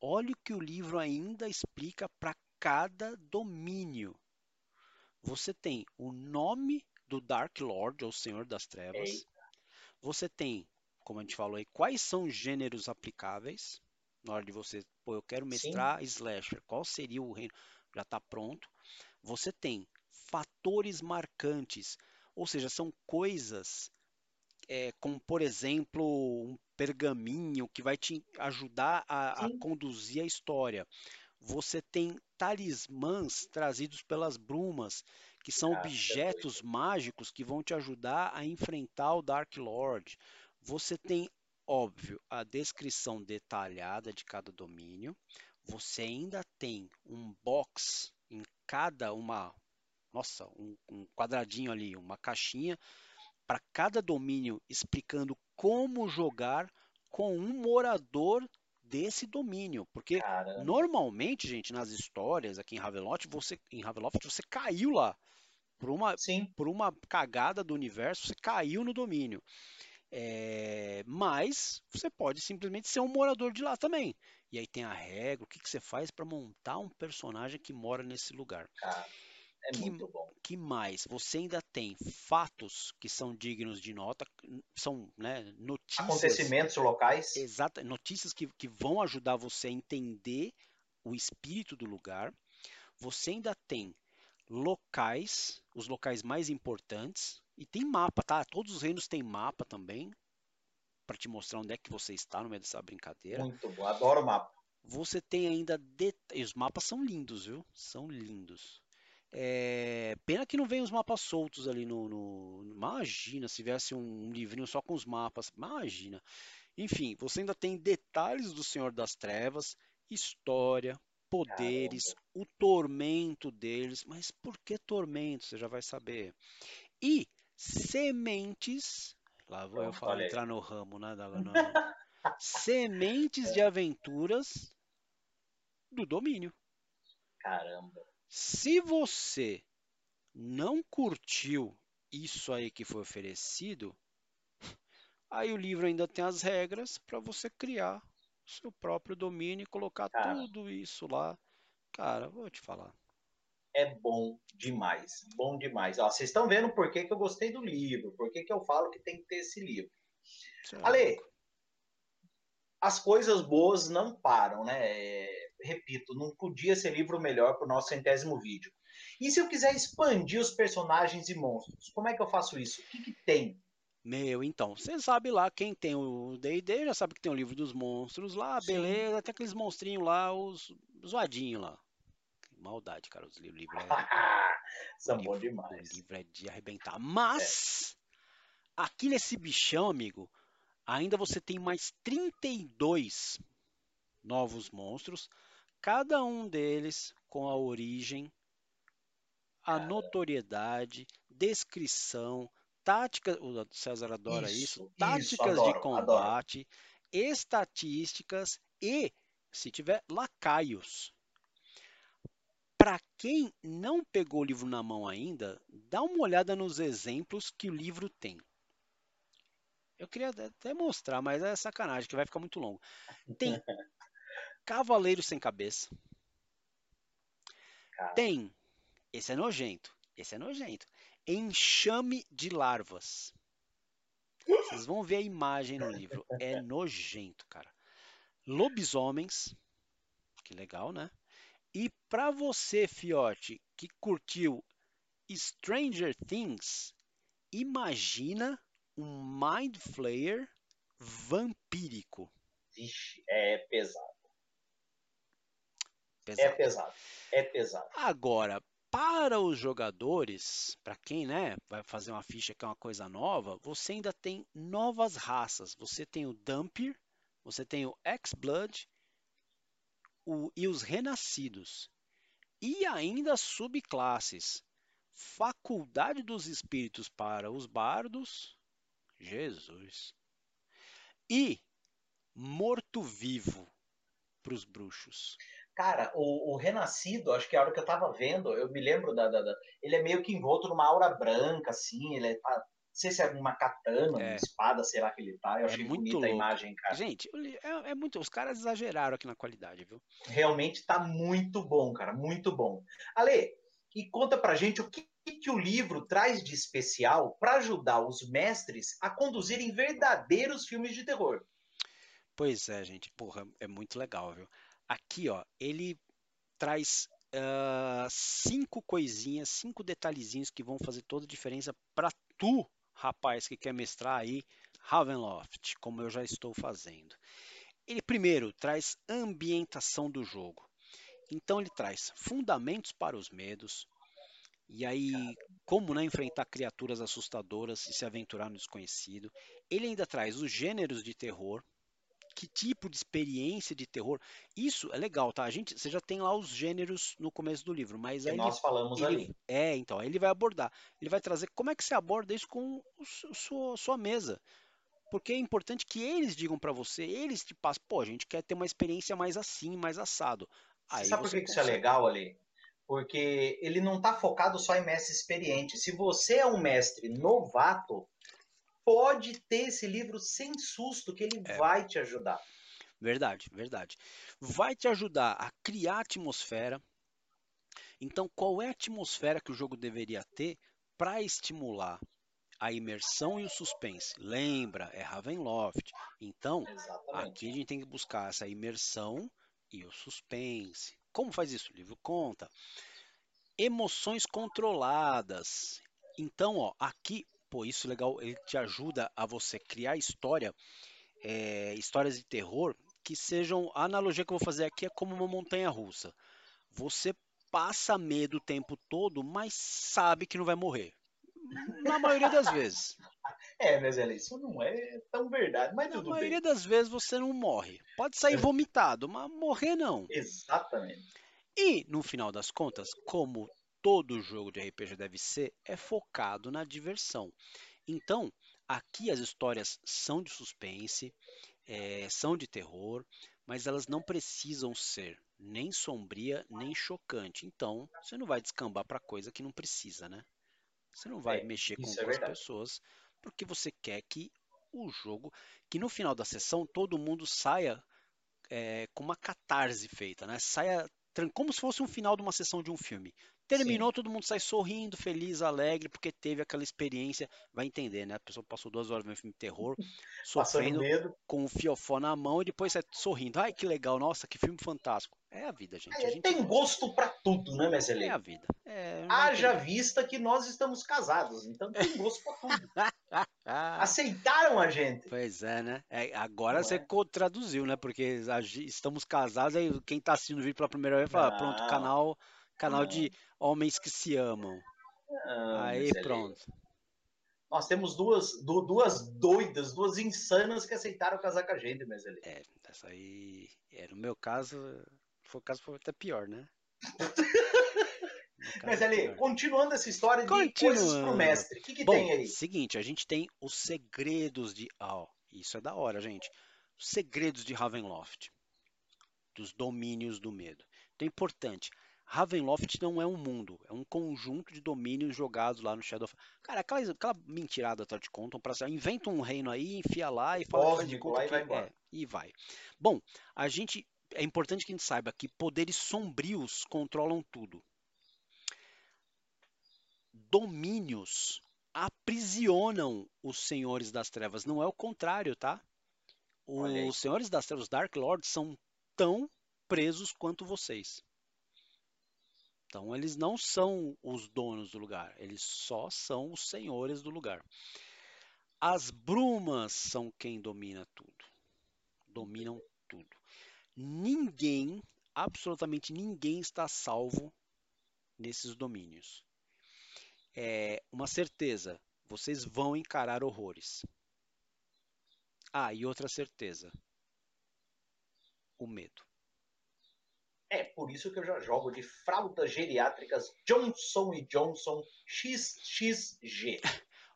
olha o que o livro ainda explica para cada domínio você tem o nome do Dark Lord, ou Senhor das Trevas. Eita. Você tem, como a gente falou aí, quais são os gêneros aplicáveis. Na hora de você, pô, eu quero mestrar Sim. slasher, qual seria o reino? Já está pronto. Você tem fatores marcantes, ou seja, são coisas é, como, por exemplo, um pergaminho que vai te ajudar a, a conduzir a história. Você tem talismãs trazidos pelas brumas, que são ah, objetos mágicos que vão te ajudar a enfrentar o Dark Lord. Você tem, óbvio, a descrição detalhada de cada domínio. Você ainda tem um box em cada uma, nossa, um, um quadradinho ali, uma caixinha para cada domínio explicando como jogar com um morador desse domínio, porque Caramba. normalmente, gente, nas histórias aqui em Ravenloft, você em Ravenloft você caiu lá por uma Sim. por uma cagada do universo, você caiu no domínio. É, mas você pode simplesmente ser um morador de lá também. E aí tem a regra, o que, que você faz para montar um personagem que mora nesse lugar. Cara, é que, muito bom. Que mais? Você ainda tem fatos que são dignos de nota, são né, notícias. Acontecimentos locais. Exato, notícias que, que vão ajudar você a entender o espírito do lugar. Você ainda tem locais, os locais mais importantes, e tem mapa, tá? Todos os reinos têm mapa também, para te mostrar onde é que você está no meio dessa brincadeira. Muito bom, adoro mapa. Você tem ainda detalhes. Os mapas são lindos, viu? São lindos. É... Pena que não vem os mapas soltos ali no, no... Imagina se tivesse um livrinho só com os mapas. Imagina. Enfim, você ainda tem detalhes do Senhor das Trevas, história, poderes, Caramba. o tormento deles. Mas por que tormento? Você já vai saber. E sementes. Lá vou eu falar, entrar no ramo, né? Sementes de aventuras do domínio. Caramba. Se você não curtiu isso aí que foi oferecido, aí o livro ainda tem as regras para você criar o seu próprio domínio e colocar Cara, tudo isso lá. Cara, vou te falar. É bom demais, bom demais. Ó, vocês estão vendo por que, que eu gostei do livro, por que, que eu falo que tem que ter esse livro. Certo. Ale, as coisas boas não param, né? Repito, não podia ser livro melhor para o nosso centésimo vídeo. E se eu quiser expandir os personagens e monstros, como é que eu faço isso? O que, que tem? Meu, então, você sabe lá, quem tem o D&D já sabe que tem o livro dos monstros lá, Sim. beleza, tem aqueles monstrinhos lá, os zoadinhos lá. Maldade, cara, os livros. livro é... São bons demais. O livro é de arrebentar. Mas, é. aqui nesse bichão, amigo, ainda você tem mais 32 novos monstros, cada um deles com a origem, a notoriedade, descrição, tática, o César adora isso, isso táticas isso, adoro, de combate, adoro. estatísticas e, se tiver, lacaios. Para quem não pegou o livro na mão ainda, dá uma olhada nos exemplos que o livro tem. Eu queria até mostrar, mas é sacanagem, que vai ficar muito longo. Tem Cavaleiro Sem Cabeça. Tem. Esse é nojento. Esse é nojento. Enxame de larvas. Vocês vão ver a imagem no livro. É nojento, cara. Lobisomens. Que legal, né? E para você, fiote, que curtiu Stranger Things, imagina um Mind Flayer vampírico. Vixe, é pesado. Pesado. É pesado. É pesado. Agora, para os jogadores, para quem né, vai fazer uma ficha que é uma coisa nova, você ainda tem novas raças. Você tem o Dumpir, você tem o X-Blood e os Renascidos. E ainda subclasses. Faculdade dos Espíritos para os Bardos, Jesus. E morto-vivo para os bruxos. Cara, o, o, Renascido, acho que a hora que eu tava vendo, eu me lembro da, da, da Ele é meio que envolto numa aura branca, assim, ele é. Tá, não sei se é uma katana, é. uma espada, sei lá que ele tá. Eu é achei bonita louco. a imagem, cara. Gente, é, é, muito. Os caras exageraram aqui na qualidade, viu? Realmente tá muito bom, cara. Muito bom. Ale, e conta pra gente o que que o livro traz de especial para ajudar os mestres a conduzirem verdadeiros filmes de terror? Pois é, gente, porra, é muito legal, viu? Aqui, ó, ele traz uh, cinco coisinhas, cinco detalhezinhos que vão fazer toda a diferença para tu, rapaz, que quer mestrar aí Ravenloft, como eu já estou fazendo. Ele primeiro traz ambientação do jogo. Então ele traz fundamentos para os medos, e aí, como né, enfrentar criaturas assustadoras e se aventurar no desconhecido. Ele ainda traz os gêneros de terror, que tipo de experiência de terror. Isso é legal, tá? A gente, você já tem lá os gêneros no começo do livro, mas aí nós ele, falamos ele, ali. É, então, aí ele vai abordar. Ele vai trazer como é que você aborda isso com o, sua, sua mesa. Porque é importante que eles digam para você, eles te passam, pô, a gente quer ter uma experiência mais assim, mais assado. Aí Sabe por que, isso é legal ali? porque ele não está focado só em mestre experiente. Se você é um mestre novato, pode ter esse livro sem susto, que ele é. vai te ajudar. Verdade, verdade. Vai te ajudar a criar atmosfera. Então, qual é a atmosfera que o jogo deveria ter para estimular a imersão e o suspense? Lembra, é Ravenloft. Então, Exatamente. aqui a gente tem que buscar essa imersão e o suspense. Como faz isso? O livro conta. emoções controladas. Então, ó, aqui, pô, isso é legal, ele te ajuda a você criar história, é, histórias de terror que sejam. A analogia que eu vou fazer aqui é como uma montanha russa. Você passa medo o tempo todo, mas sabe que não vai morrer. Na maioria das vezes. É, mas ela, isso não é tão verdade, mas Na maioria bem. das vezes você não morre. Pode sair vomitado, mas morrer não. Exatamente. E, no final das contas, como todo jogo de RPG deve ser, é focado na diversão. Então, aqui as histórias são de suspense, é, são de terror, mas elas não precisam ser nem sombria nem chocante. Então, você não vai descambar para coisa que não precisa, né? Você não vai É, mexer com, é as pessoas porque você quer que o jogo, que no final da sessão todo mundo saia é, com uma catarse feita, né? Saia como se fosse um final de uma sessão de um filme. Terminou, Sim. todo mundo sai sorrindo, feliz, alegre, porque teve aquela experiência. Vai entender, né? A pessoa passou duas horas vendo filme de terror, sofrendo com o fiofó na mão e depois sai sorrindo. Ai, que legal, nossa, que filme fantástico. É a vida, gente. A É, gente tem gosto pra tudo, né, é Mesele? a vida. É, Haja entender. vista que nós estamos casados, então tem gosto pra tudo. Aceitaram a gente. Pois é, né? É, agora Não você é? traduziu, né? Porque a estamos casados, aí quem tá assistindo o vídeo pela primeira vez fala, "Ah, pronto, Não, canal, canal de homens que se amam. Não, Aí Mesele. pronto. Nós temos duas, du- duas doidas, duas insanas que aceitaram casar com a gente, Mesele. É, essa aí, é, no meu caso, for o caso foi até pior, né? Mas é ali, pior. continuando essa história de coisas pro mestre, o que, que Bom, tem aí? seguinte, a gente tem os segredos de. Ó, isso é da hora, gente. Os segredos de Ravenloft. Dos domínios do medo. Então é importante. Ravenloft não é um mundo, é um conjunto de domínios jogados lá no Shadow of... Cara, aquela, aquela mentirada que te contam para inventa um reino aí, enfia lá e fala faz de Cósmico conta lá e que vai embora. é, e vai. Bom, a gente é importante que a gente saiba que poderes sombrios controlam tudo. Domínios aprisionam os senhores das trevas, não é o contrário, tá? Os senhores das trevas, os Dark Lords, são tão presos quanto vocês. Então eles não são os donos do lugar, eles só são os senhores do lugar. As brumas são quem domina tudo. Dominam tudo. Ninguém, absolutamente ninguém está salvo nesses domínios. É uma certeza, vocês vão encarar horrores. Ah, e outra certeza. O medo. É por isso que eu já jogo de fraldas geriátricas Johnson Johnson XXG.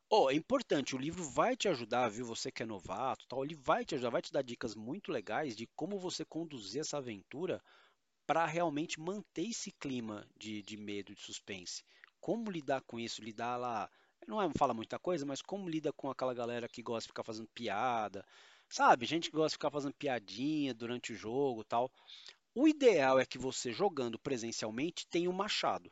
Oh, é importante, o livro vai te ajudar, viu? Você que é novato, tal, ele vai te ajudar, vai te dar dicas muito legais de como você conduzir essa aventura para realmente manter esse clima de, de medo, de suspense. Como lidar com isso, lidar lá, não é fala muita coisa, mas como lida com aquela galera que gosta de ficar fazendo piada, sabe? Gente que gosta de ficar fazendo piadinha durante o jogo, tal. O ideal é que você jogando presencialmente tenha um machado.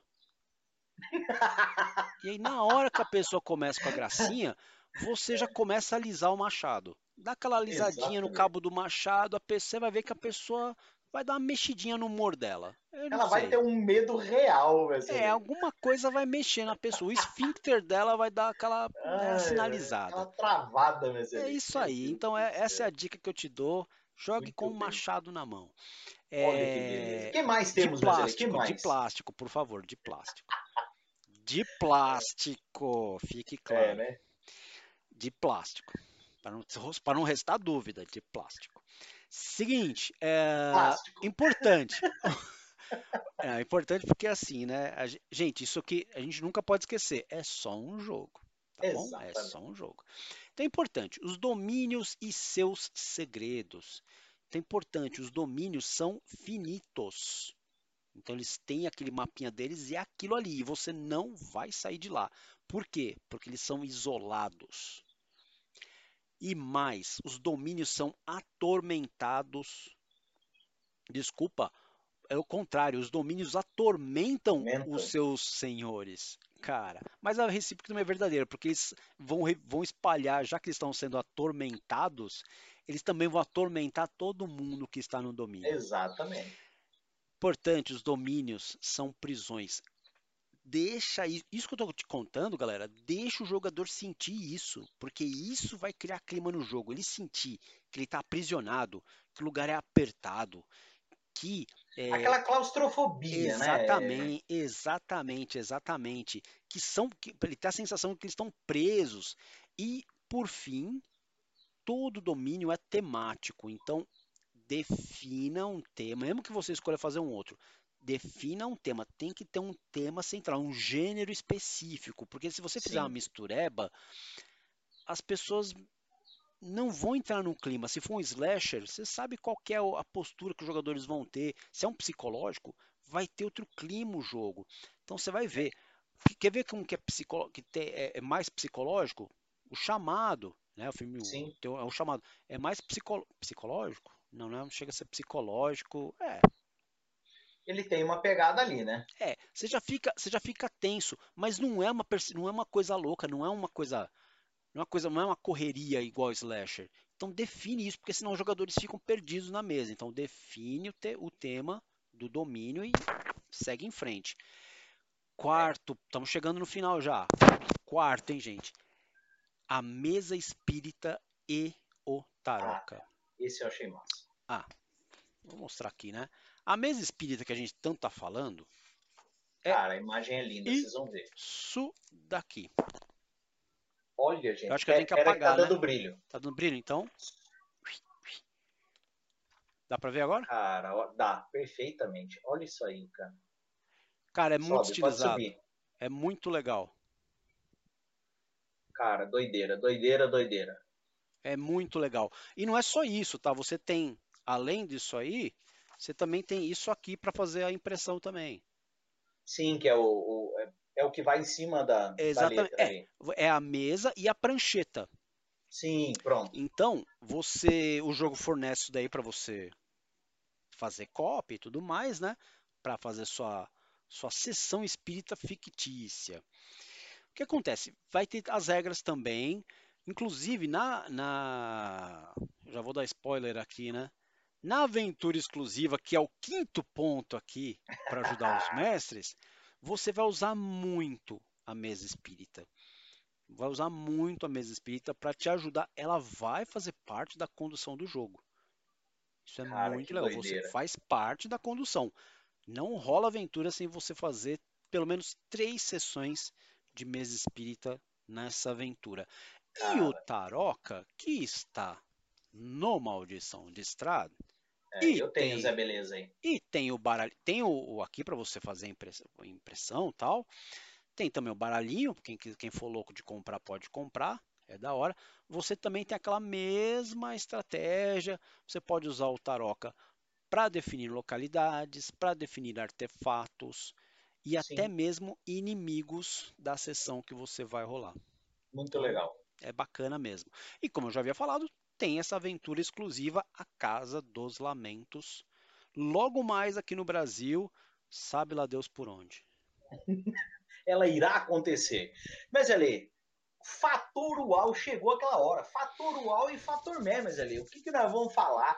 E aí, na hora que a pessoa começa com a gracinha, você já começa a alisar o machado. Dá aquela alisadinha no cabo do machado, a pessoa vai ver que a pessoa vai dar uma mexidinha no humor dela. Ela vai sei. ter um medo real, velho. É, alguma coisa vai mexer na pessoa. O esfíncter dela vai dar aquela né, Ai, sinalizada. Aquela travada, meu É isso aí. Então, é- essa é a dica que eu te dou. Jogue Muito com o bem. machado na mão. Olha que beleza. É, O que mais de temos, que plástico, de mais? plástico, por favor, de plástico. De plástico, fique claro. É, né? De plástico. Para não, para não restar dúvida, de plástico. Seguinte, é Plástico. importante. É importante porque assim, né? gente, isso aqui a gente nunca pode esquecer. É só um jogo. Tá bom? É só um jogo. Então é importante, os domínios e seus segredos. Então é importante, os domínios são finitos. Então eles têm aquele mapinha deles e é aquilo ali. E você não vai sair de lá. Por quê? Porque eles são isolados. E mais, os domínios são atormentados. Desculpa, é o contrário, os domínios atormentam os seus senhores. Cara, mas a recíproca também é verdadeira, porque eles vão, vão espalhar, já que eles estão sendo atormentados, eles também vão atormentar todo mundo que está no domínio. Exatamente. Importante, os domínios são prisões. deixa isso, isso que eu tô te contando, galera, deixa o jogador sentir isso, porque isso vai criar clima no jogo. Ele sentir que ele tá aprisionado, que o lugar é apertado, que é, aquela claustrofobia, exatamente, né? Exatamente, exatamente, que são que ele tem a sensação de que eles estão presos. E por fim, todo domínio é temático. Então, defina um tema, mesmo que você escolha fazer um outro, defina um tema. Tem que ter um tema central, um gênero específico, porque se você fizer Sim. uma mistureba, as pessoas não vão entrar no clima. Se for um slasher, você sabe qual é a postura que os jogadores vão ter. Se é um psicológico, vai ter outro clima o jogo. Então você vai ver. Quer ver como que é, psicolo... que é, é mais psicológico? O chamado, né? O filme Sim. é o chamado. É mais psicolo... psicológico? Não, não chega a ser psicológico. É, ele tem uma pegada ali, né? É, você já fica, você já fica tenso, mas não é uma não é uma coisa louca, não é uma coisa, não é uma coisa, não é uma correria igual slasher. Então define isso, porque senão os jogadores ficam perdidos na mesa. Então define o, te, o tema do domínio e segue em frente. Quarto, estamos chegando no final já. Quarto, hein, gente? A mesa espírita e o taroca. Ah, esse eu achei massa. Ah, vou mostrar aqui, né? A mesa espírita que a gente tanto tá falando. É Cara, a imagem é linda, vocês vão ver. Isso daqui. Olha, gente. Eu acho que eu tenho que apagar. Que tá dando né? brilho. Tá dando brilho, então. Dá pra ver agora? Cara, dá, perfeitamente. Olha isso aí, cara. Cara, é muito Sobe, estilizado. É muito legal. Cara, doideira, doideira, doideira. É muito legal. E não é só isso, tá? Você tem, além disso aí, você também tem isso aqui para fazer a impressão também. Sim, que é o, o é, é o que vai em cima da, Exatamente. da letra. É, é a mesa e a prancheta. Sim, pronto. Então, você, o jogo fornece isso daí para você fazer copy e tudo mais, né? Para fazer sua sua sessão espírita fictícia. O que acontece? Vai ter as regras também, inclusive na, na já vou dar spoiler aqui, né? Na aventura exclusiva, que é o quinto ponto aqui para ajudar os mestres, você vai usar muito a mesa espírita. Vai usar muito a mesa espírita para te ajudar. Ela vai fazer parte da condução do jogo. Isso é Cara, muito legal. Doideira. Você faz parte da condução. Não rola aventura sem você fazer pelo menos três sessões de mesa espírita nessa aventura. E o Taroca, que está no Maldição de Estrada, é, e eu tenho tem, Zé Beleza aí. E tem o baralho, tem o, o aqui para você fazer impressão, impressão tal. Tem também o baralhinho, quem, quem for louco de comprar pode comprar, é da hora. Você também tem aquela mesma estratégia, você pode usar o taroca para definir localidades, para definir artefatos e Sim. até mesmo inimigos da sessão que você vai rolar. Muito legal. É bacana mesmo. E como eu já havia falado, tem essa aventura exclusiva A Casa dos Lamentos. Logo mais aqui no Brasil, sabe lá Deus por onde. Ela irá acontecer. Mas ali, fator UAU chegou aquela hora. Fator UAU e fator memes ali. O que, que nós vamos falar?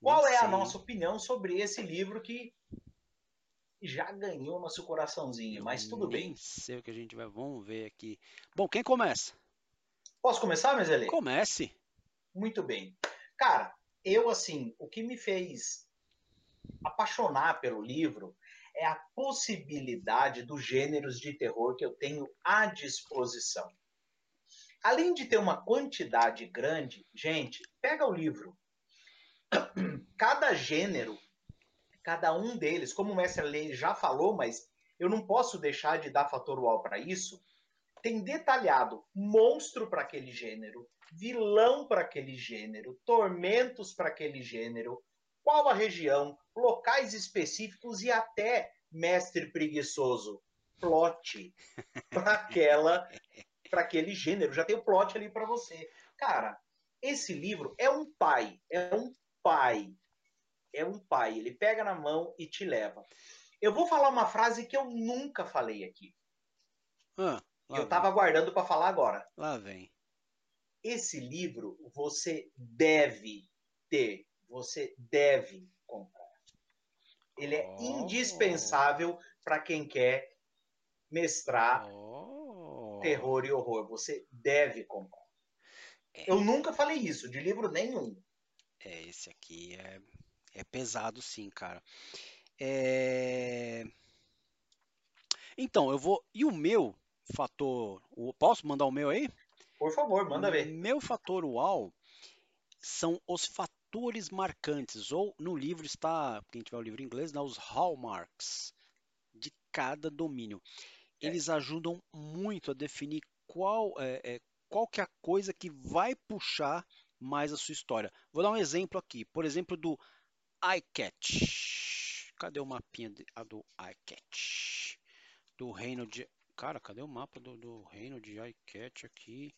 Qual é a nossa opinião sobre esse livro que já ganhou nosso coraçãozinho, mas tudo bem. Sei o que a gente vai. Vamos ver aqui. Bom, quem começa? Posso começar, Mesele? Comece. Muito bem. Cara, eu, assim, o que me fez apaixonar pelo livro é a possibilidade dos gêneros de terror que eu tenho à disposição. Além de ter uma quantidade grande, gente, pega o livro. Cada gênero, cada um deles, como o mestre Lei já falou, mas eu não posso deixar de dar fator UAU para isso, tem detalhado monstro para aquele gênero, vilão para aquele gênero, tormentos para aquele gênero, qual a região, locais específicos e até mestre preguiçoso, plot para aquela para aquele gênero. Já tem o plot ali para você. Cara, esse livro é um pai, é um pai. É um pai, ele pega na mão e te leva. Eu vou falar uma frase que eu nunca falei aqui. Ah, eu estava aguardando para falar agora. Lá vem. Esse livro você deve ter, você deve comprar. Ele é oh. indispensável para quem quer mestrar oh. terror e horror. Você deve comprar. É. Eu nunca falei isso, de livro nenhum. É, esse aqui é, é pesado sim, cara. É... Então, eu vou. E o meu fator. Posso mandar o meu aí? Por favor, manda ver. Meu fator UAU são os fatores marcantes, ou no livro está, quem tiver o livro em inglês, né, os hallmarks de cada domínio. É. Eles ajudam muito a definir qual é, é, qual que é a coisa que vai puxar mais a sua história. Vou dar um exemplo aqui, por exemplo, do iCatch. Cadê o mapinha de, a do iCatch? Do reino de. Cara, cadê o mapa do, do reino de iCatch aqui?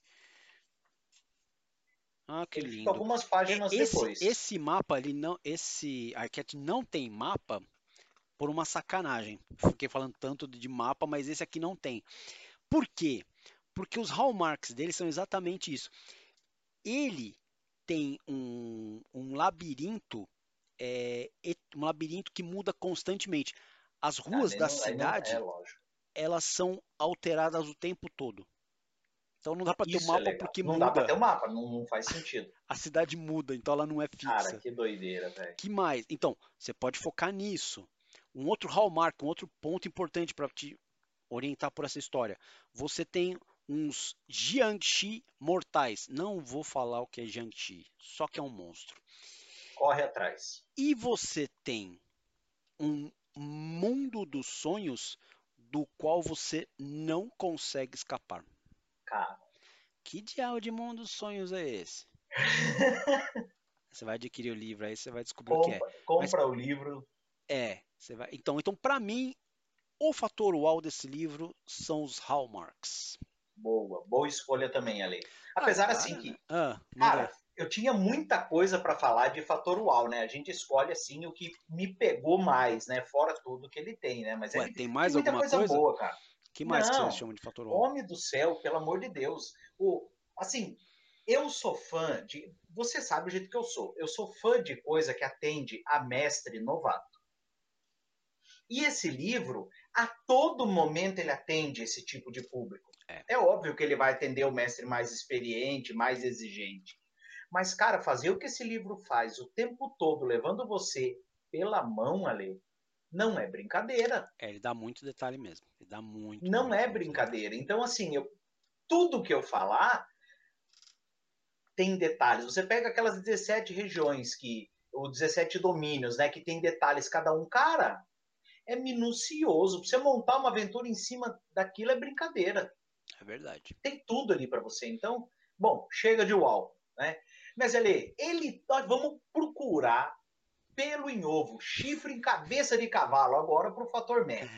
Ah, que Ele lindo. Algumas páginas esse, depois. Esse mapa ali não, esse iCatch não tem mapa por uma sacanagem. Fiquei falando tanto de mapa, mas esse aqui não tem. Por quê? Porque os hallmarks dele são exatamente isso. Ele tem um, um labirinto, é, um labirinto que muda constantemente. As ruas ah, da não, cidade, é, elas são alteradas o tempo todo. Então não dá para ter um mapa é porque não muda. Não dá para ter um mapa, não, não, faz sentido. A cidade muda, então ela não é fixa. Cara, que doideira, velho. Que mais? Então, você pode focar nisso. Um outro hallmark, um outro ponto importante para te orientar por essa história. Você tem uns Jiangxi mortais. Não vou falar o que é Jiangxi, só que é um monstro. Corre atrás. E você tem um mundo dos sonhos do qual você não consegue escapar. Cara. Que diabo de mundo dos sonhos é esse? você vai adquirir o livro aí, você vai descobrir compra, o que é. Compra Mas, o livro. É, você vai. Então, então para mim, o fator uau desse livro são os hallmarks. Boa, boa escolha também, Ale. Apesar ah, assim que, ah, cara, eu tinha muita coisa para falar de fator uau, né? A gente escolhe assim o que me pegou mais, né? Fora tudo que ele tem, né? Mas Ué, ele tem mais tem alguma coisa, coisa boa, cara. Que mais Não, que você chama de fator uau? Homem do céu, pelo amor de Deus. O, assim, eu sou fã de. Você sabe o jeito que eu sou. Eu sou fã de coisa que atende a mestre novato. E esse livro, a todo momento, ele atende esse tipo de público. É. é óbvio que ele vai atender o mestre mais experiente, mais exigente. Mas, cara, fazer o que esse livro faz o tempo todo, levando você pela mão, Ale, não é brincadeira. É, ele dá muito detalhe mesmo. Ele dá muito. Não muito, é brincadeira. Então, assim, eu, tudo que eu falar tem detalhes. Você pega aquelas 17 regiões que. Ou 17 domínios, né? Que tem detalhes cada um. Cara, é minucioso. Pra você montar uma aventura em cima daquilo é brincadeira. É verdade. Tem tudo ali para você. Então, bom, chega de uau, né? Mas ele, ele, nós vamos procurar pelo em ovo, chifre em cabeça de cavalo agora para o fator médio.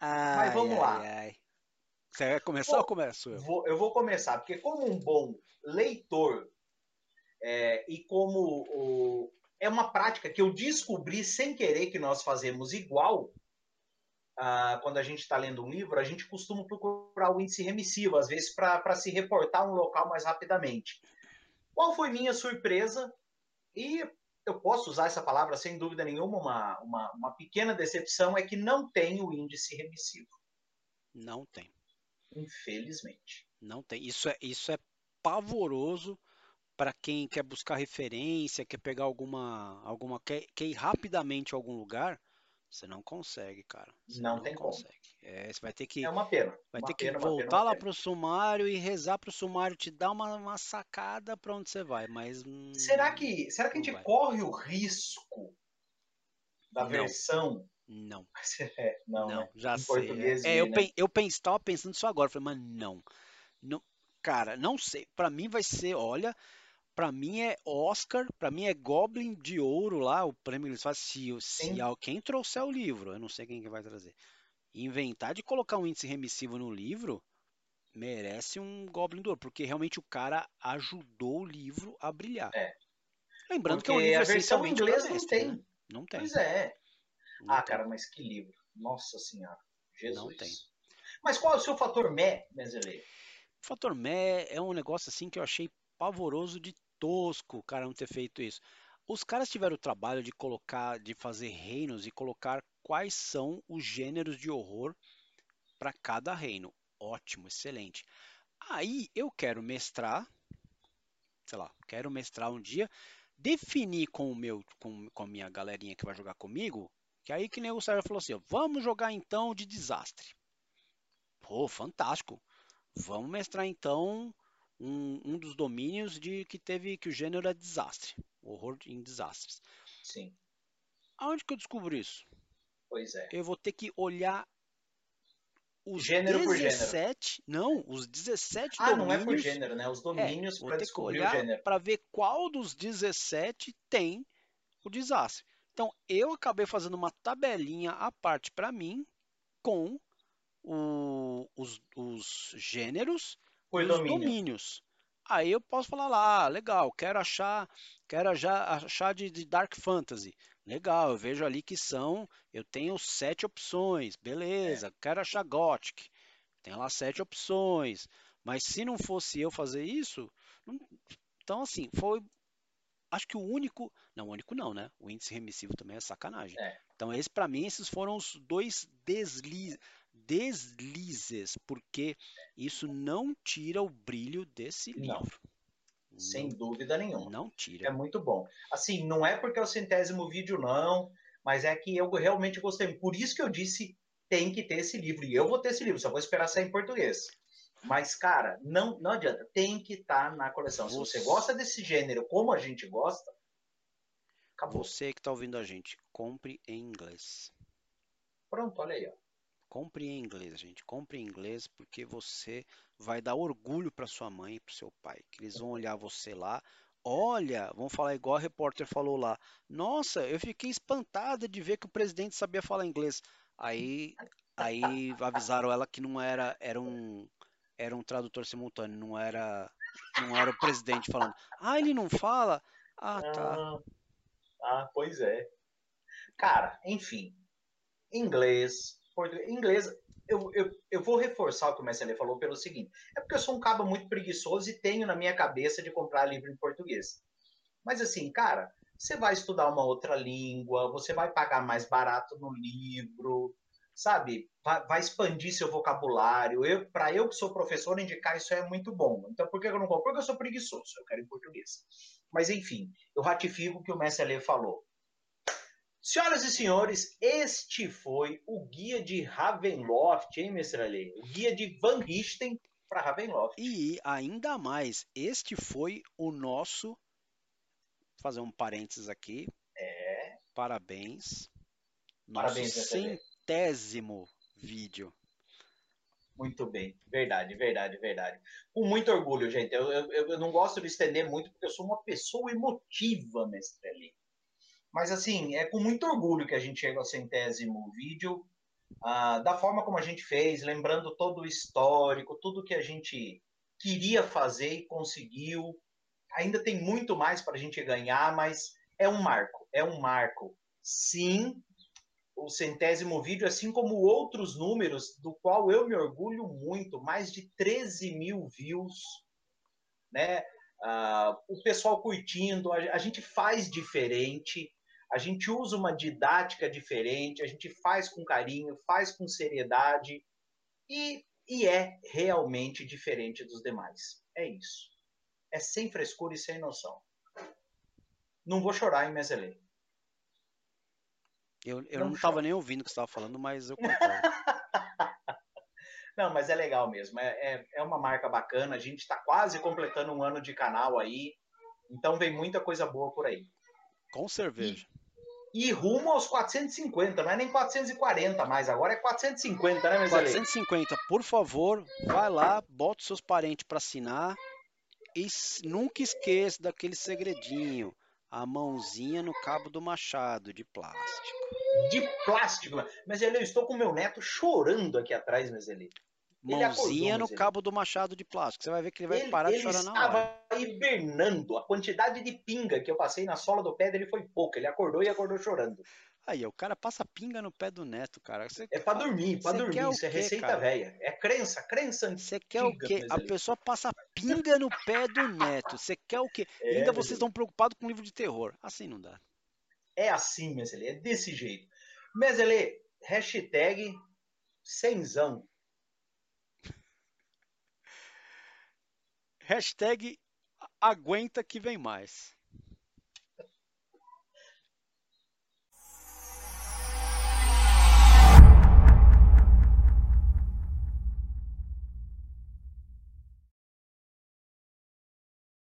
Mas vamos ai, lá. Ai. Você vai começar ou começo eu? Vou, eu vou começar, porque como um bom leitor é, e como o, é uma prática que eu descobri sem querer que nós fazemos igual, ah, quando a gente está lendo um livro, a gente costuma procurar o índice remissivo, às vezes para se reportar um local mais rapidamente. Qual foi minha surpresa? E eu posso usar essa palavra sem dúvida nenhuma, uma, uma, uma pequena decepção é que não tem o índice remissivo. Não tem. Infelizmente. Não tem. Isso é, isso é pavoroso para quem quer buscar referência, quer pegar alguma. alguma quer, quer ir rapidamente a algum lugar você não consegue, cara. Você não, não tem consegue. como. É, você vai ter que. É uma pena. Vai uma ter que pena, voltar pena, lá pro sumário e rezar pro sumário te dar uma, uma sacada para onde você vai. Mas. Hum, será que, será que a gente vai. corre o risco da não. versão? Não. É, não, não né? já em sei. É, é, eu, né? eu estava pensando isso agora. Falei, mas não. não. Cara, não sei. Para mim vai ser, olha, para mim é Oscar, para mim é Goblin de Ouro lá, o prêmio que eles fazem. Se, se alguém trouxer o livro, eu não sei quem que vai trazer, inventar de colocar um índice remissivo no livro, merece um Goblin de Ouro, porque realmente o cara ajudou o livro a brilhar. É. Lembrando porque que é um livro a versão em inglês não tem. Né? Não tem. Pois é. Não ah, tem. cara, mas que livro. Nossa Senhora. Jesus. Não tem. Mas qual é o seu fator mé, Mezele? O fator mé é um negócio assim que eu achei pavoroso de tosco o cara não ter feito isso. Os caras tiveram o trabalho de colocar, de fazer reinos e colocar quais são os gêneros de horror para cada reino. Ótimo, excelente. Aí eu quero mestrar, sei lá, quero mestrar um dia, definir com o meu, com, com a minha galerinha que vai jogar comigo, que aí que nem o Sérgio falou assim, ó, vamos jogar então de desastre. Pô, fantástico. Vamos mestrar então um, um dos domínios de que teve que o gênero é desastre, horror em desastres. Sim. Aonde que eu descubro isso? Pois é. Eu vou ter que olhar os Gênero por 17, não, os 17 Ah, domínios. não é por gênero, né? Os domínios vou para descobrir o gênero. para ver qual dos 17 tem o desastre. Então, eu acabei fazendo uma tabelinha à parte para mim com o- os, os gêneros Por os domínio. domínios. Aí eu posso falar lá, ah, legal, quero achar, quero já achar de, de Dark Fantasy. Legal, eu vejo ali que são, eu tenho sete opções, beleza. Quero achar Gothic, tem lá sete opções. Mas se não fosse eu fazer isso, não- então assim, foi, acho que o único, não, o único não, né? O índice remissivo também é sacanagem. É. Então esse para mim esses foram os dois desli, deslizes, porque isso não tira o brilho desse Não. livro. Sem dúvida nenhuma. Não É tira. muito bom. Assim, não é porque é o centésimo vídeo, não, mas é que eu realmente gostei. Por isso que eu disse tem que ter esse livro. E eu vou ter esse livro, só vou esperar sair em português. Mas, cara, não, não adianta. Tem que estar na coleção. Se você Você- gosta desse gênero como a gente gosta, acabou. Você que está ouvindo a gente, compre em inglês. Pronto, olha aí. Ó. Compre em inglês, gente. Compre em inglês porque você vai dar orgulho para sua mãe e para seu pai. Que eles vão olhar você lá. Olha, vão falar igual a repórter falou lá. Nossa, eu fiquei espantada de ver que o presidente sabia falar inglês. Aí, aí avisaram ela que não era, era um, era um tradutor simultâneo, não era, não era o presidente falando. Ah, ele não fala? Ah, tá. Ah, ah, pois é. Cara, enfim. Inglês, português. Inglês, eu, eu, eu vou reforçar o que o Messi falou pelo seguinte: é porque eu sou um cabo muito preguiçoso e tenho na minha cabeça de comprar livro em português. Mas assim, cara, você vai estudar uma outra língua, você vai pagar mais barato no livro, sabe? Vai, vai expandir seu vocabulário. Eu, para eu que sou professor, indicar isso é muito bom. Então, por que eu não compro? Porque eu sou preguiçoso, eu quero em português. Mas enfim, eu ratifico o que o Messi falou. Senhoras e senhores, este foi o guia de Ravenloft, hein, Mestre Ale? O guia de Van Richten para Ravenloft. E ainda mais, este foi o nosso. Vou fazer um parênteses aqui. É, Parabéns. Nosso Parabéns, centésimo vídeo. muito bem. Verdade, verdade, verdade. Com muito orgulho, gente. Eu, eu, eu não gosto de estender muito porque eu sou uma pessoa emotiva, Mestre Ale. Mas assim, é com muito orgulho que a gente chega ao centésimo vídeo. ah, da forma como a gente fez, lembrando todo o histórico, tudo que a gente queria fazer e conseguiu. Ainda tem muito mais para a gente ganhar, mas é um marco, é um marco. Sim, o centésimo vídeo, assim como outros números, do qual eu me orgulho muito, mais de 13 mil views, né? Ah, o pessoal curtindo, a, a gente faz diferente, a gente usa uma didática diferente, a gente faz com carinho, faz com seriedade e, e é realmente diferente dos demais. É isso. É sem frescura e sem noção. Não vou chorar, hein, Mezelê? Eu, eu Não estava nem ouvindo o que você estava falando, mas eu concordo. Não, mas é legal mesmo. É, é, é uma marca bacana. A gente está quase completando um ano de canal aí. Então vem muita coisa boa por aí. Com cerveja. E rumo aos 450, não é nem 440 mais, agora é 450, né, Mezelê? 450, por favor, vai lá, bota os seus parentes para assinar e nunca esqueça daquele segredinho, a mãozinha no cabo do machado de plástico. De plástico. Mezelê, eu estou com meu neto chorando aqui atrás, Mezelê. Ele acordou, Mãozinha no ele- cabo do machado de plástico. Você vai ver que ele vai Ele, parar de ele chorar na estava hora. hibernando. A quantidade de pinga que eu passei na sola do pé dele foi pouca. Ele acordou e acordou chorando. Aí, o cara passa pinga no pé do neto, cara. Você, É pra dormir, pra dormir. Isso é quê, receita cara? velha. É crença, crença antiga. você quer o quê? A pessoa passa pinga no pé do neto. Você quer o quê? É, ainda vocês estão preocupados com livro de terror. Assim não dá. É assim, Mezelê, é desse jeito. Mezelê, hashtag cenzão. Hashtag aguenta que vem mais.